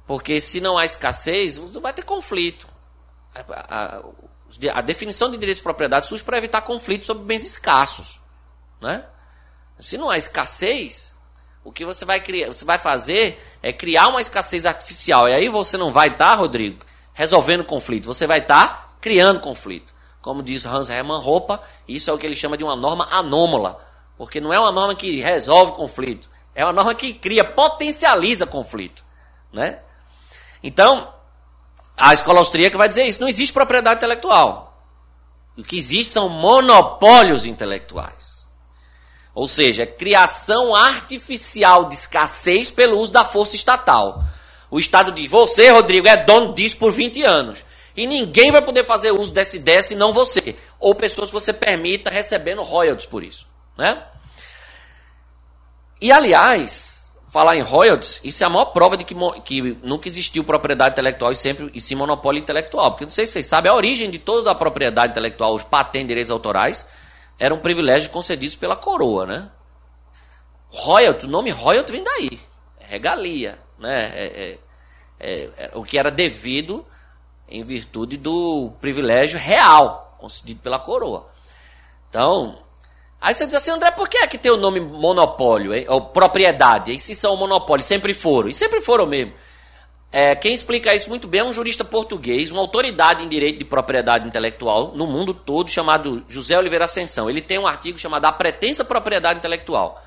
Porque se não há escassez, vai ter conflito. A, a, a definição de direitos de propriedade surge para evitar conflitos sobre bens escassos. Né? Se não há escassez, o que você vai, criar, você vai fazer é criar uma escassez artificial. E aí você não vai estar, tá, Rodrigo, resolvendo conflitos. Você vai estar tá criando conflito. Como diz Hans Hermann Hoppe, isso é o que ele chama de uma norma anômala. Porque não é uma norma que resolve conflito. É uma norma que cria, potencializa conflito. Né? Então, a escola austríaca vai dizer isso. Não existe propriedade intelectual. O que existe são monopólios intelectuais. Ou seja, criação artificial de escassez pelo uso da força estatal. O Estado diz: você, Rodrigo, é dono disso por 20 anos. E ninguém vai poder fazer uso dessa ideia senão você. Ou pessoas que você permita recebendo royalties por isso. Né? E aliás, falar em royalties, isso é a maior prova de que, que nunca existiu propriedade intelectual e sempre e sim monopólio intelectual. Porque não sei se vocês sabem, a origem de toda a propriedade intelectual, os patentes, direitos autorais, eram privilégios concedidos pela coroa, né? Royalty, o nome royalty vem daí. É regalia, né? É, é, é, é, o que era devido em virtude do privilégio real concedido pela coroa. Então, Aí você diz assim, André, por que é que tem o nome monopólio, hein? ou propriedade? E se são monopólio, sempre foram, e sempre foram mesmo. É, quem explica isso muito bem é um jurista português, uma autoridade em direito de propriedade intelectual no mundo todo, chamado José Oliveira Ascensão. Ele tem um artigo chamado A Pretensa Propriedade Intelectual.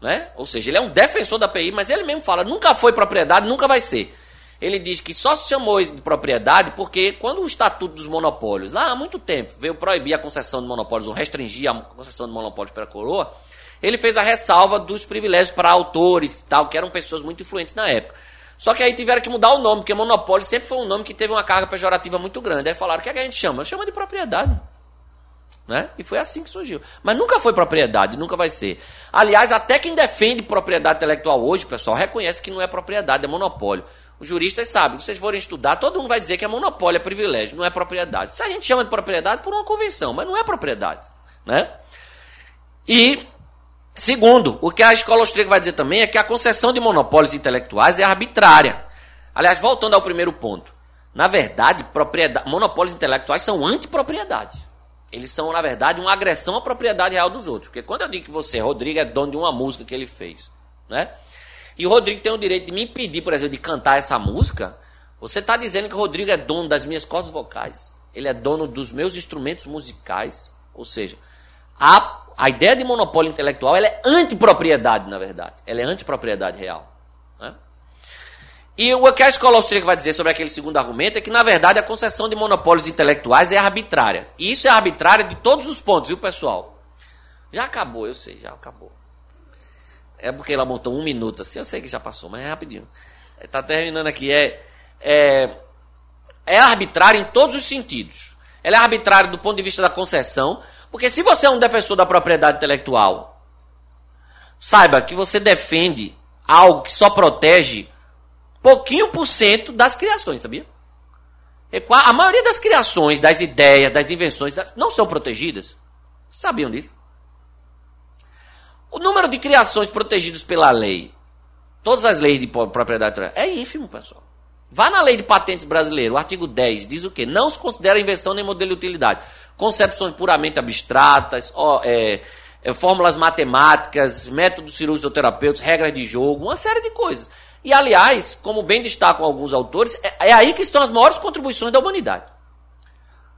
Né? Ou seja, ele é um defensor da PI, mas ele mesmo fala, nunca foi propriedade, nunca vai ser ele diz que só se chamou de propriedade porque quando o Estatuto dos Monopólios, lá há muito tempo, veio proibir a concessão de monopólios ou restringir a concessão de monopólios para a coroa, ele fez a ressalva dos privilégios para autores, tal, que eram pessoas muito influentes na época. Só que aí tiveram que mudar o nome, porque monopólio sempre foi um nome que teve uma carga pejorativa muito grande. Aí falaram, o que, é que a gente chama? Chama de propriedade. Né? E foi assim que surgiu. Mas nunca foi propriedade, nunca vai ser. Aliás, até quem defende propriedade intelectual hoje, pessoal, reconhece que não é propriedade, é monopólio. Os juristas sabem, se vocês forem estudar, todo mundo vai dizer que é monopólio, é privilégio, não é propriedade. Se a gente chama de propriedade por uma convenção, mas não é propriedade. Né? E, segundo, o que a escola austríaca vai dizer também é que a concessão de monopólios intelectuais é arbitrária. Aliás, voltando ao primeiro ponto. Na verdade, monopólios intelectuais são antipropriedade. Eles são, na verdade, uma agressão à propriedade real dos outros. Porque quando eu digo que você, Rodrigo, é dono de uma música que ele fez, né? E o Rodrigo tem o direito de me impedir, por exemplo, de cantar essa música. Você está dizendo que o Rodrigo é dono das minhas cordas vocais. Ele é dono dos meus instrumentos musicais. Ou seja, a, a ideia de monopólio intelectual ela é antipropriedade, na verdade. Ela é antipropriedade real. Né? E o que a escola austríaca vai dizer sobre aquele segundo argumento é que, na verdade, a concessão de monopólios intelectuais é arbitrária. E isso é arbitrário de todos os pontos, viu, pessoal? Já acabou, eu sei, já acabou. É porque ela botou um minuto assim, eu sei que já passou, mas é rapidinho. Está terminando aqui. É, é, é arbitrária em todos os sentidos. Ela é arbitrária do ponto de vista da concessão, porque se você é um defensor da propriedade intelectual, saiba que você defende algo que só protege pouquinho por cento das criações, sabia? A maioria das criações, das ideias, das invenções, não são protegidas. Sabiam disso? O número de criações protegidas pela lei, todas as leis de propriedade é ínfimo, pessoal. Vá na lei de patentes brasileira, o artigo 10 diz o quê? Não se considera invenção nem modelo de utilidade. Concepções puramente abstratas, ó, é, é, fórmulas matemáticas, métodos terapêuticos, regras de jogo, uma série de coisas. E, aliás, como bem destacam alguns autores, é, é aí que estão as maiores contribuições da humanidade.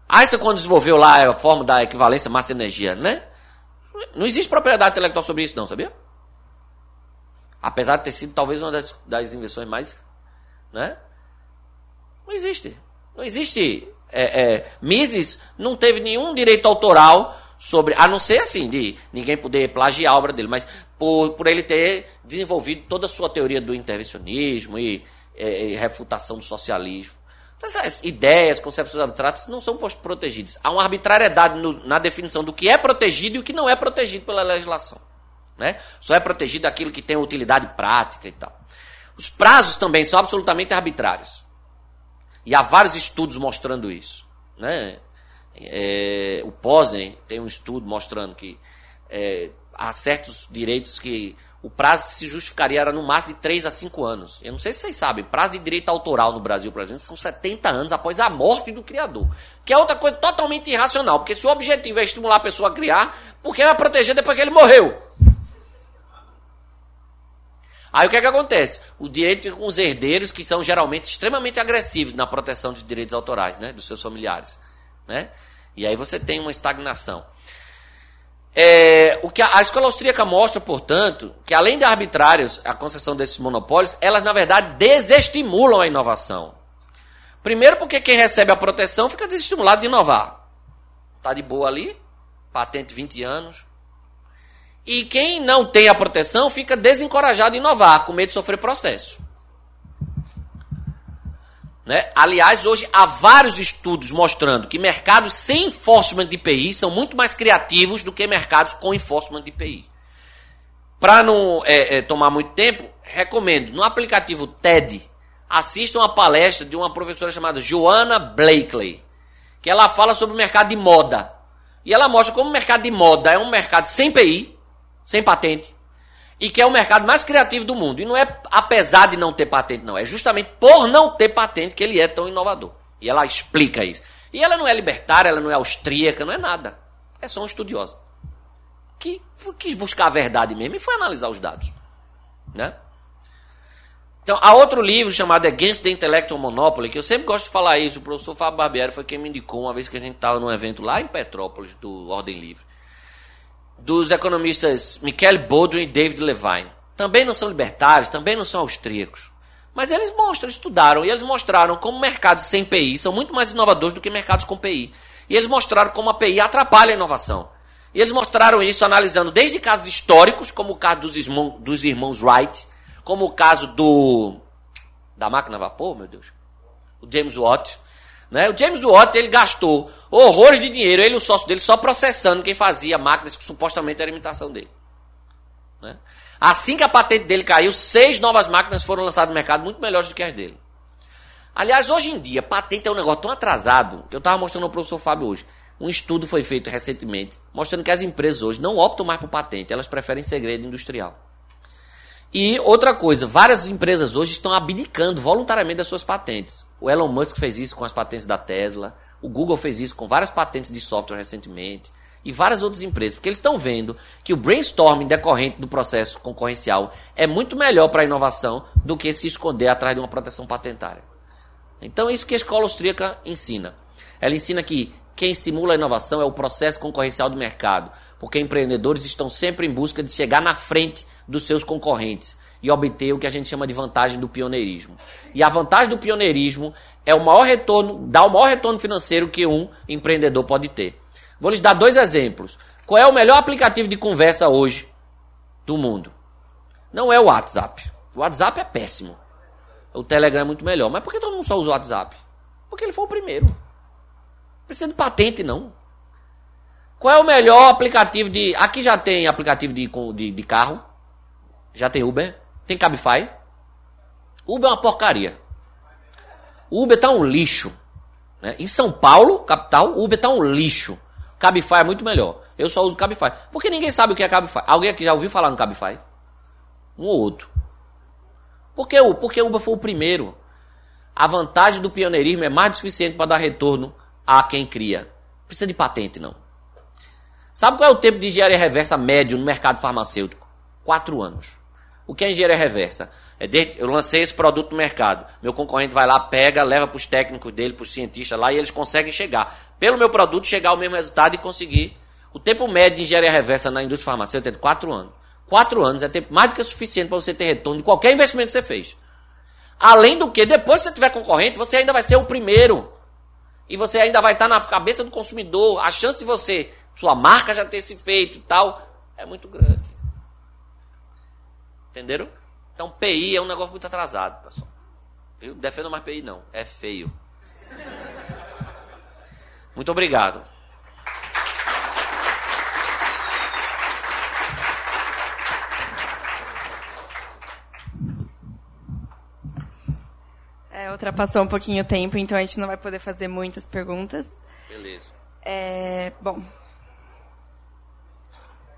Einstein, quando desenvolveu lá a fórmula da equivalência massa-energia, né? Não existe propriedade intelectual sobre isso, não, sabia? Apesar de ter sido talvez uma das, das invenções mais. Né? Não existe. Não existe. É, é, Mises não teve nenhum direito autoral sobre. A não ser assim, de ninguém poder plagiar a obra dele. Mas por, por ele ter desenvolvido toda a sua teoria do intervencionismo e, e, e refutação do socialismo. Então, essas ideias, concepções abstratas não são protegidas. Há uma arbitrariedade no, na definição do que é protegido e o que não é protegido pela legislação. Né? Só é protegido aquilo que tem utilidade prática e tal. Os prazos também são absolutamente arbitrários. E há vários estudos mostrando isso. Né? É, o Posner tem um estudo mostrando que é, há certos direitos que o prazo que se justificaria era no máximo de 3 a 5 anos. Eu não sei se vocês sabem, prazo de direito autoral no Brasil, por exemplo, são 70 anos após a morte do criador. Que é outra coisa totalmente irracional, porque se o objetivo é estimular a pessoa a criar, por que vai proteger depois que ele morreu? Aí o que é que acontece? O direito com os herdeiros, que são geralmente extremamente agressivos na proteção de direitos autorais, né, dos seus familiares, né? E aí você tem uma estagnação. É, o que a, a, escola austríaca mostra, portanto, que além de arbitrários, a concessão desses monopólios, elas na verdade desestimulam a inovação. Primeiro porque quem recebe a proteção fica desestimulado de inovar. Tá de boa ali, patente 20 anos, e quem não tem a proteção fica desencorajado a inovar, com medo de sofrer processo. Né? Aliás, hoje há vários estudos mostrando que mercados sem enforcement de IPI são muito mais criativos do que mercados com enforcement de IPI. Para não é, é, tomar muito tempo, recomendo no aplicativo TED, assistam a palestra de uma professora chamada Joanna Blakely, que ela fala sobre o mercado de moda. E ela mostra como o mercado de moda é um mercado sem PI, sem patente, e que é o mercado mais criativo do mundo. E não é apesar de não ter patente, não. É justamente por não ter patente que ele é tão inovador. E ela explica isso. E ela não é libertária, ela não é austríaca, não é nada. É só uma estudiosa. Que quis buscar a verdade mesmo e foi analisar os dados. Né? Então, há outro livro chamado Against the Intellectual Monopoly, que eu sempre gosto de falar isso. O professor Fábio Barbieri foi quem me indicou uma vez que a gente estava num evento lá em Petrópolis, do Ordem Livre dos economistas Michele Baldwin e David Levine. Também não são libertários, também não são austríacos. Mas eles mostram, estudaram, e eles mostraram como mercados sem PI são muito mais inovadores do que mercados com PI. E eles mostraram como a PI atrapalha a inovação. E eles mostraram isso analisando desde casos históricos, como o caso dos, irmão, dos irmãos Wright, como o caso do. da máquina a vapor, meu Deus. O James Watt, né? O James Watt ele gastou horrores de dinheiro, ele e o sócio dele, só processando quem fazia máquinas que supostamente era imitação dele. Né? Assim que a patente dele caiu, seis novas máquinas foram lançadas no mercado, muito melhores do que as dele. Aliás, hoje em dia, patente é um negócio tão atrasado, que eu estava mostrando ao professor Fábio hoje. Um estudo foi feito recentemente, mostrando que as empresas hoje não optam mais por patente, elas preferem segredo industrial. E outra coisa, várias empresas hoje estão abdicando voluntariamente das suas patentes. O Elon Musk fez isso com as patentes da Tesla, o Google fez isso com várias patentes de software recentemente, e várias outras empresas, porque eles estão vendo que o brainstorming decorrente do processo concorrencial é muito melhor para a inovação do que se esconder atrás de uma proteção patentária. Então é isso que a escola austríaca ensina. Ela ensina que quem estimula a inovação é o processo concorrencial do mercado, porque empreendedores estão sempre em busca de chegar na frente dos seus concorrentes e obter o que a gente chama de vantagem do pioneirismo. E a vantagem do pioneirismo é o maior retorno, dá o maior retorno financeiro que um empreendedor pode ter. Vou lhes dar dois exemplos. Qual é o melhor aplicativo de conversa hoje do mundo? Não é o WhatsApp. O WhatsApp é péssimo. O Telegram é muito melhor. Mas por que todo mundo só usa o WhatsApp? Porque ele foi o primeiro. Precisa de patente, não. Qual é o melhor aplicativo de. Aqui já tem aplicativo de, de, de carro. Já tem Uber. Tem Cabify. Uber é uma porcaria. Uber tá um lixo. Né? Em São Paulo, capital, Uber tá um lixo. Cabify é muito melhor. Eu só uso Cabify. Porque ninguém sabe o que é Cabify. Alguém aqui já ouviu falar no Cabify? Um ou outro. Por que, porque Uber foi o primeiro. A vantagem do pioneirismo é mais do suficiente para dar retorno a quem cria. Precisa de patente, não. Sabe qual é o tempo de engenharia reversa médio no mercado farmacêutico? Quatro anos. O que é engenharia reversa? É desde, eu lancei esse produto no mercado. Meu concorrente vai lá, pega, leva para os técnicos dele, para os cientistas lá, e eles conseguem chegar. Pelo meu produto, chegar ao mesmo resultado e conseguir. O tempo médio de engenharia reversa na indústria farmacêutica é de quatro anos. Quatro anos é tempo mais do que suficiente para você ter retorno de qualquer investimento que você fez. Além do que, depois que você tiver concorrente, você ainda vai ser o primeiro. E você ainda vai estar na cabeça do consumidor. A chance de você sua marca já ter se feito tal, é muito grande. Entenderam? Então, PI é um negócio muito atrasado, pessoal. Eu defendo mais PI, não. É feio. Muito obrigado. É, ultrapassou um pouquinho o tempo, então a gente não vai poder fazer muitas perguntas. Beleza. É, bom.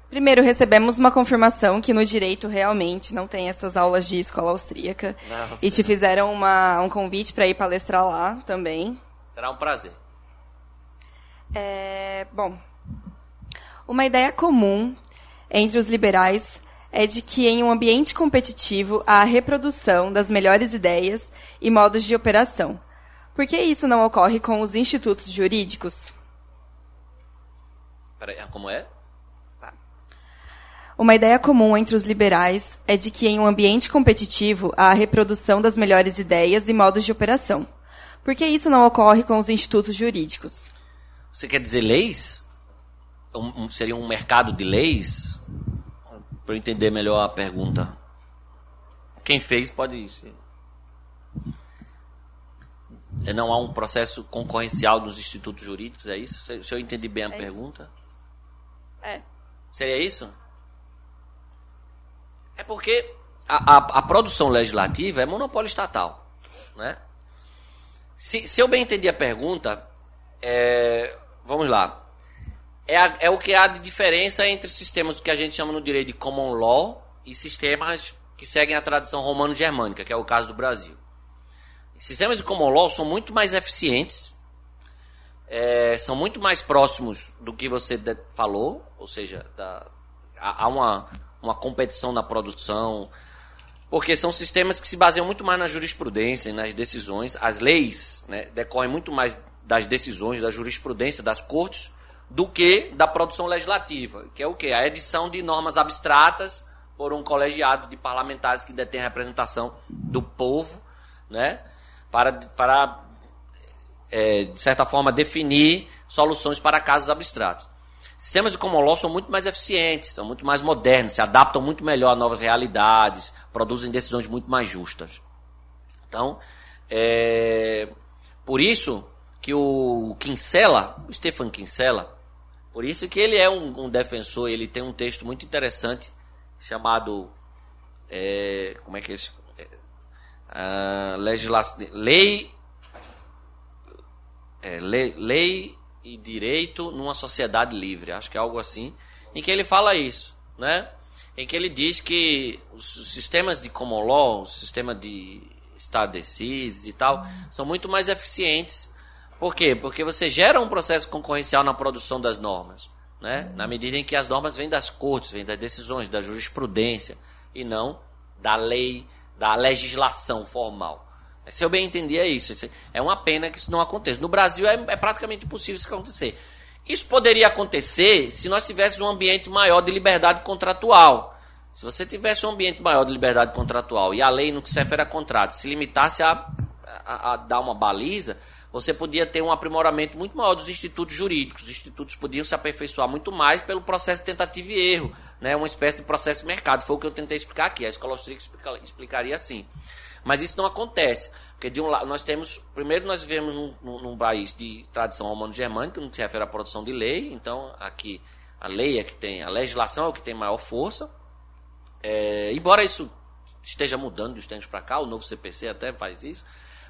Primeiro, recebemos uma confirmação que no direito realmente não tem essas aulas de escola austríaca. Não. E te fizeram uma, um convite para ir palestrar lá também. Será um prazer. É, bom, uma ideia comum entre os liberais é de que em um ambiente competitivo há a reprodução das melhores ideias e modos de operação. Por que isso não ocorre com os institutos jurídicos? Peraí, como é? Uma ideia comum entre os liberais é de que em um ambiente competitivo há a reprodução das melhores ideias e modos de operação. Por que isso não ocorre com os institutos jurídicos? Você quer dizer leis? Um- um- seria um mercado de leis? Para eu entender melhor a pergunta. Quem fez pode ir. sim. É, Não há um processo concorrencial dos institutos jurídicos, é isso? Se eu entendi bem a É pergunta. É. Seria isso? É porque a, a, a produção legislativa é monopólio estatal. Né? Se, se eu bem entendi a pergunta, é, vamos lá. É, a- é o que há de diferença entre sistemas que a gente chama no direito de common law e sistemas que seguem a tradição romano-germânica, que é o caso do Brasil. Sistemas de common law são muito mais eficientes, é, são muito mais próximos do que você falou, ou seja, da- há uma, uma competição na produção, porque são sistemas que se baseiam muito mais na jurisprudência e nas decisões. As leis né, decorrem muito mais das decisões, da jurisprudência, das cortes, do que da produção legislativa, que é o quê? A edição de normas abstratas por um colegiado de parlamentares que detém a representação do povo, né? Para, para é, de certa forma, definir soluções para casos abstratos. Sistemas de common law são muito mais eficientes, são muito mais modernos, se adaptam muito melhor a novas realidades, produzem decisões muito mais justas. Então, é, por isso que o Kinsella, o Stefan Kinsella, por isso que ele é um, um defensor, ele tem um texto muito interessante chamado é, como é que é isso? Ah, legisla- lei é, lei, lei e direito numa sociedade livre, acho que é algo assim, em que ele fala isso, né? Em que ele diz que os sistemas de common law, o sistema de estado decisis e tal, são muito mais eficientes. Por quê? Porque você gera um processo concorrencial na produção das normas, né? Na medida em que as normas vêm das cortes, vêm das decisões, da jurisprudência e não da lei, da legislação formal. Se eu bem entendi, é isso. É uma pena que isso não aconteça. No Brasil é, é praticamente impossível isso acontecer. Isso poderia acontecer se nós tivéssemos um ambiente maior de liberdade contratual. Se você tivesse um ambiente maior de liberdade contratual e a lei no que se refere a contrato se limitasse a, a- a dar uma baliza, você podia ter um aprimoramento muito maior dos institutos jurídicos. Os institutos podiam se aperfeiçoar muito mais pelo processo de tentativa e erro, né? uma espécie de processo de mercado. Foi o que eu tentei explicar aqui. A escola austríaca explica- explicaria assim. Mas isso não acontece. Porque de um lado nós temos. Primeiro nós vivemos num, num- num país de tradição romano-germânica, no que se refere à produção de lei. Então, aqui a lei é que tem. A legislação é o que tem maior força. É, embora isso esteja mudando dos tempos para cá, o novo CPC até faz isso.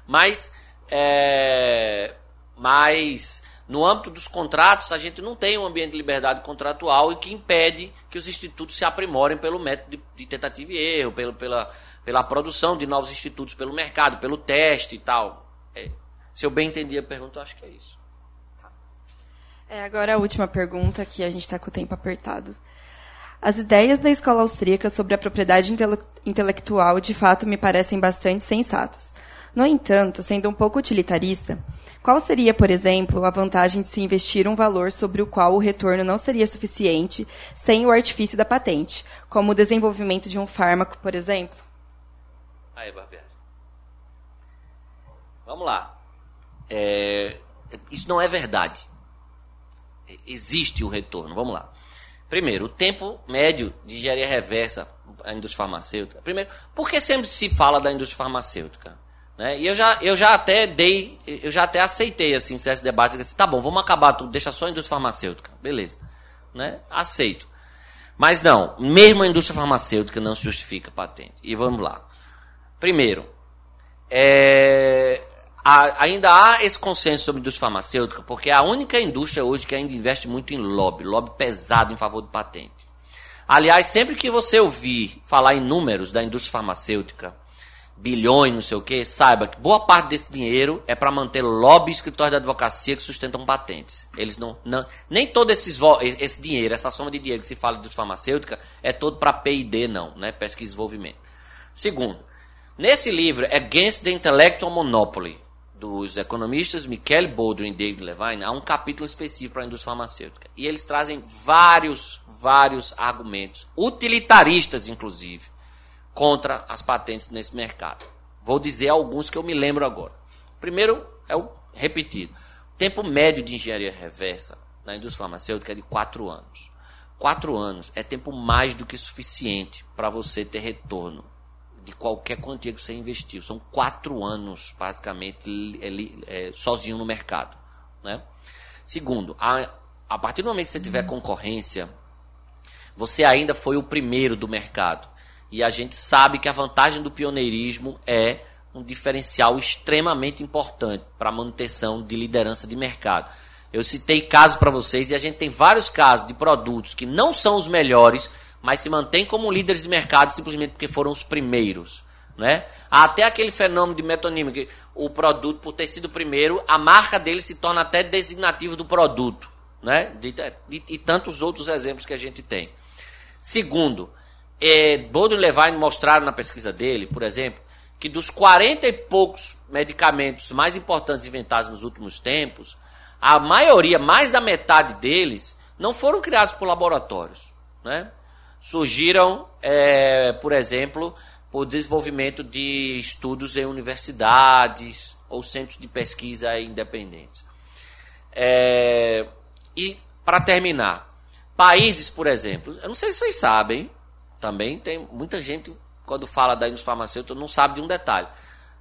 Mas, é, mas no âmbito dos contratos, a gente não tem um ambiente de liberdade contratual e que impede que os institutos se aprimorem pelo método de, de tentativa e erro, pelo, pela, pela produção de novos institutos pelo mercado, pelo teste e tal. É, se eu bem entendi a pergunta, acho que é isso. É, agora a última pergunta, que a gente está com o tempo apertado. As ideias da escola austríaca sobre a propriedade intele- intelectual de fato me parecem bastante sensatas. No entanto, sendo um pouco utilitarista, qual seria, por exemplo, a vantagem de se investir um valor sobre o qual o retorno não seria suficiente sem o artifício da patente, como o desenvolvimento de um fármaco, por exemplo? Aí, Barbieri. Vamos lá. É, isso não é verdade. Existe o retorno. Vamos lá. Primeiro, o tempo médio de engenharia reversa a indústria farmacêutica. Primeiro, por que sempre se fala da indústria farmacêutica? Né? E eu já, eu já até dei, eu já até aceitei assim, certos debates. Tá bom, vamos acabar tudo, deixa só a indústria farmacêutica. Beleza. Né? Aceito. Mas não, mesmo a indústria farmacêutica não se justifica patente. E vamos lá. Primeiro, é, ainda há esse consenso sobre a indústria farmacêutica, porque é a única indústria hoje que ainda investe muito em lobby, lobby pesado em favor de patente. Aliás, sempre que você ouvir falar em números da indústria farmacêutica, bilhões, não sei o que, saiba que boa parte desse dinheiro é para manter lobby e escritórios de advocacia que sustentam patentes. Eles não, não nem todo esses, esse dinheiro, essa soma de dinheiro que se fala de farmacêutica é todo para P&D não, né, pesquisa e desenvolvimento. Segundo, nesse livro Against the Intellectual Monopoly dos economistas Michele Baldwin e David Levine, há um capítulo específico para a indústria farmacêutica. E eles trazem vários, vários argumentos, utilitaristas inclusive, contra as patentes nesse mercado. Vou dizer alguns que eu me lembro agora. Primeiro é o repetido. O tempo médio de engenharia reversa na indústria farmacêutica é de 4 anos. 4 anos é tempo mais do que suficiente para você ter retorno de qualquer quantia que você investiu. São 4 anos, basicamente, é, sozinho no mercado. Né? Segundo, a, a partir do momento que você tiver concorrência, você ainda foi o primeiro do mercado. E a gente sabe que a vantagem do pioneirismo é um diferencial extremamente importante para a manutenção de liderança de mercado. Eu citei casos para vocês e a gente tem vários casos de produtos que não são os melhores, mas se mantêm como líderes de mercado simplesmente porque foram os primeiros. Né? Até aquele fenômeno de metonímio, que o produto, por ter sido primeiro, a marca dele se torna até designativo do produto. Né? E tantos outros exemplos que a gente tem. Segundo, é, Baldwin Levine mostraram na pesquisa dele, por exemplo, que dos 40 e poucos medicamentos mais importantes inventados nos últimos tempos, a maioria, mais da metade deles, não foram criados por laboratórios. Né? Surgiram, é, por exemplo, por desenvolvimento de estudos em universidades ou centros de pesquisa independentes. É, e, para terminar, países, por exemplo, eu não sei se vocês sabem, também tem muita gente, quando fala da indústria farmacêutica, não sabe de um detalhe.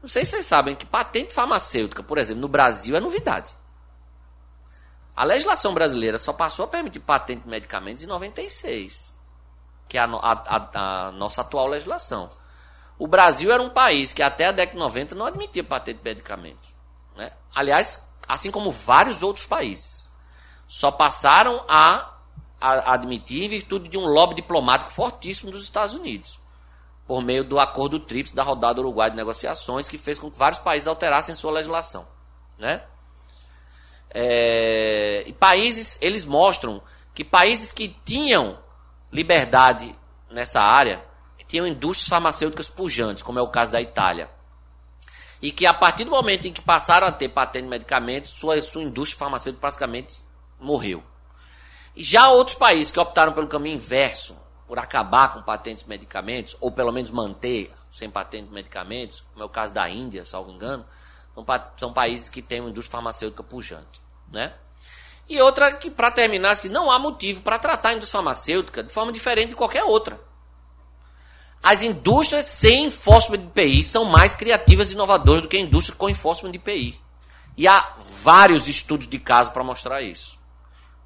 Não sei se vocês sabem que patente farmacêutica, por exemplo, no Brasil é novidade. A legislação brasileira só passou a permitir patente de medicamentos em 96, que é a, a, a, nossa atual legislação. O Brasil era um país que até a década de 90 não admitia patente de medicamentos. Né? Aliás, assim como vários outros países. Só passaram a a admitir em virtude de um lobby diplomático fortíssimo dos Estados Unidos, por meio do acordo TRIPS da rodada uruguai de negociações, que fez com que vários países alterassem sua legislação. Né? É, e países, eles mostram que países que tinham liberdade nessa área tinham indústrias farmacêuticas pujantes, como é o caso da Itália. E que a partir do momento em que passaram a ter patente de medicamentos, sua, sua indústria farmacêutica praticamente morreu. E já outros países que optaram pelo caminho inverso, por acabar com patentes de medicamentos, ou pelo menos manter sem patente de medicamentos, como é o caso da Índia, salvo engano, são, países que têm uma indústria farmacêutica pujante. Né? E outra que, para terminar, assim, não há motivo para tratar a indústria farmacêutica de forma diferente de qualquer outra. As indústrias sem enforcement de IPI são mais criativas e inovadoras do que a indústria com enforcement de IPI. E há vários estudos de caso para mostrar isso.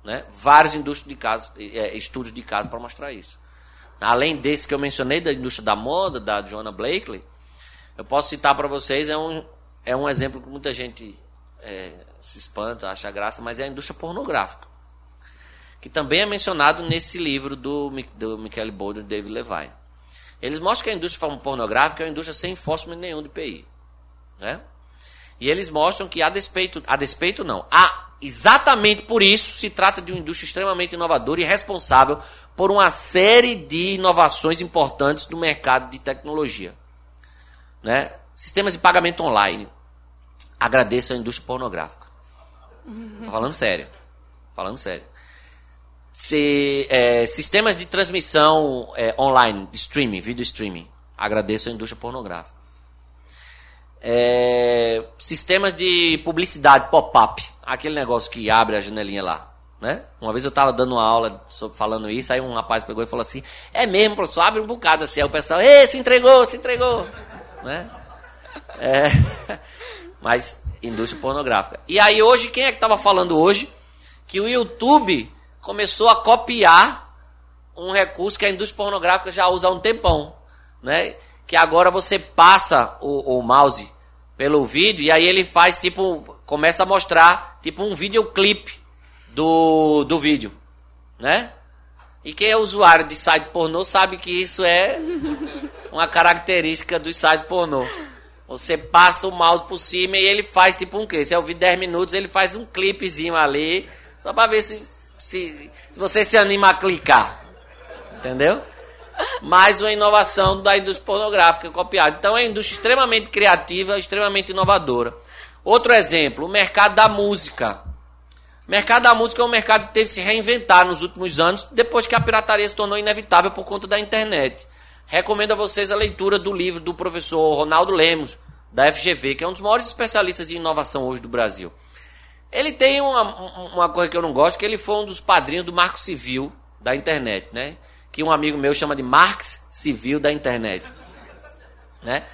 Né? Vários de caso, é, estudos de caso para mostrar isso. Além desse que eu mencionei da indústria da moda, da Joanna Blakely, eu posso citar para vocês, é um, é um exemplo que muita gente é, se espanta, acha graça, mas é a indústria pornográfica. Que também é mencionado nesse livro do, do Michele Baldwin e David Levine. Eles mostram que a indústria pornográfica é uma indústria sem enforcement nenhum de PI. Né? E eles mostram que a despeito, a despeito não, a Exatamente por isso se trata de uma indústria extremamente inovadora e responsável por uma série de inovações importantes no mercado de tecnologia. Né? Sistemas de pagamento online. Agradeço a indústria pornográfica. Estou falando sério. Falando sério. Se, é, sistemas de transmissão é, online, streaming, vídeo streaming. Agradeço a indústria pornográfica é, sistemas de publicidade pop-up, aquele negócio que abre a janelinha lá, Né? Uma vez eu estava dando uma aula sobre, falando isso, aí um rapaz pegou e falou assim: É mesmo, professor, abre um bocado assim. Aí o pessoal, Ei, se entregou, se entregou. Né? É, mas indústria pornográfica. E aí hoje, quem é que estava falando hoje? Que o YouTube começou a copiar um recurso que a indústria pornográfica já usa há um tempão. Né? Que agora você passa o, o mouse pelo vídeo e aí ele faz tipo. Começa a mostrar tipo um videoclipe do, do vídeo. Né? E quem é usuário de site pornô sabe que isso é uma característica dos sites pornô. Você passa o mouse por cima e ele faz tipo um clipe. Se é o vídeo 10 minutos, ele faz um clipezinho ali, só para ver se, se, se você se anima a clicar. Entendeu? Mais uma inovação da indústria pornográfica copiada. Então é uma indústria extremamente criativa, extremamente inovadora. Outro exemplo, o mercado da música. O mercado da música é um mercado que teve que se reinventar nos últimos anos, depois que a pirataria se tornou inevitável por conta da internet. Recomendo a vocês a leitura do livro do professor Ronaldo Lemos, da FGV, que é um dos maiores especialistas em inovação hoje do Brasil. Ele tem uma, uma coisa que eu não gosto, que ele foi um dos padrinhos do Marco Civil da internet, né? Que um amigo meu chama de Marx Civil da internet, né?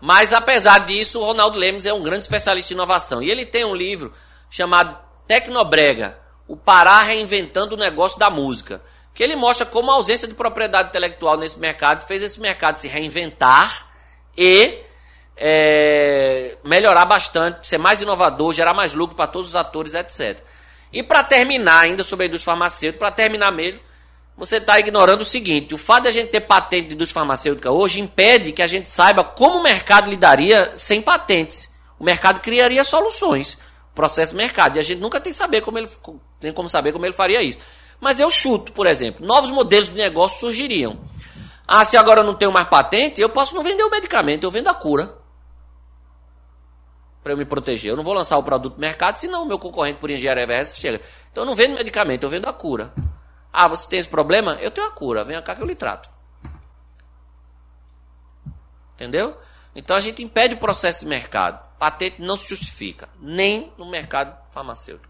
Mas apesar disso, o Ronaldo Lemos é um grande especialista em inovação. E ele tem um livro chamado Tecnobrega, o Pará reinventando o negócio da música que ele mostra como a ausência de propriedade intelectual nesse mercado fez esse mercado se reinventar e é, melhorar bastante, ser mais inovador, gerar mais lucro para todos os atores, etc. E para terminar, ainda sobre a indústria farmacêutica, para terminar mesmo, você está ignorando o seguinte: o fato de a gente ter patente de indústria farmacêutica hoje impede que a gente saiba como o mercado lidaria sem patentes. O mercado criaria soluções, processo mercado, e a gente nunca tem saber como ele tem como saber como ele faria isso. Mas eu chuto, por exemplo, novos modelos de negócio surgiriam. Ah, se agora eu não tenho mais patente, eu posso não vender o medicamento, eu vendo a cura. Para eu me proteger. Eu não vou lançar o produto no mercado, senão o meu concorrente por engenharia reversa chega. Então eu não vendo medicamento, eu vendo a cura. Ah, você tem esse problema? Eu tenho a cura, venha cá que eu lhe trato. Entendeu? Então a gente impede o processo de mercado. Patente não se justifica, nem no mercado farmacêutico.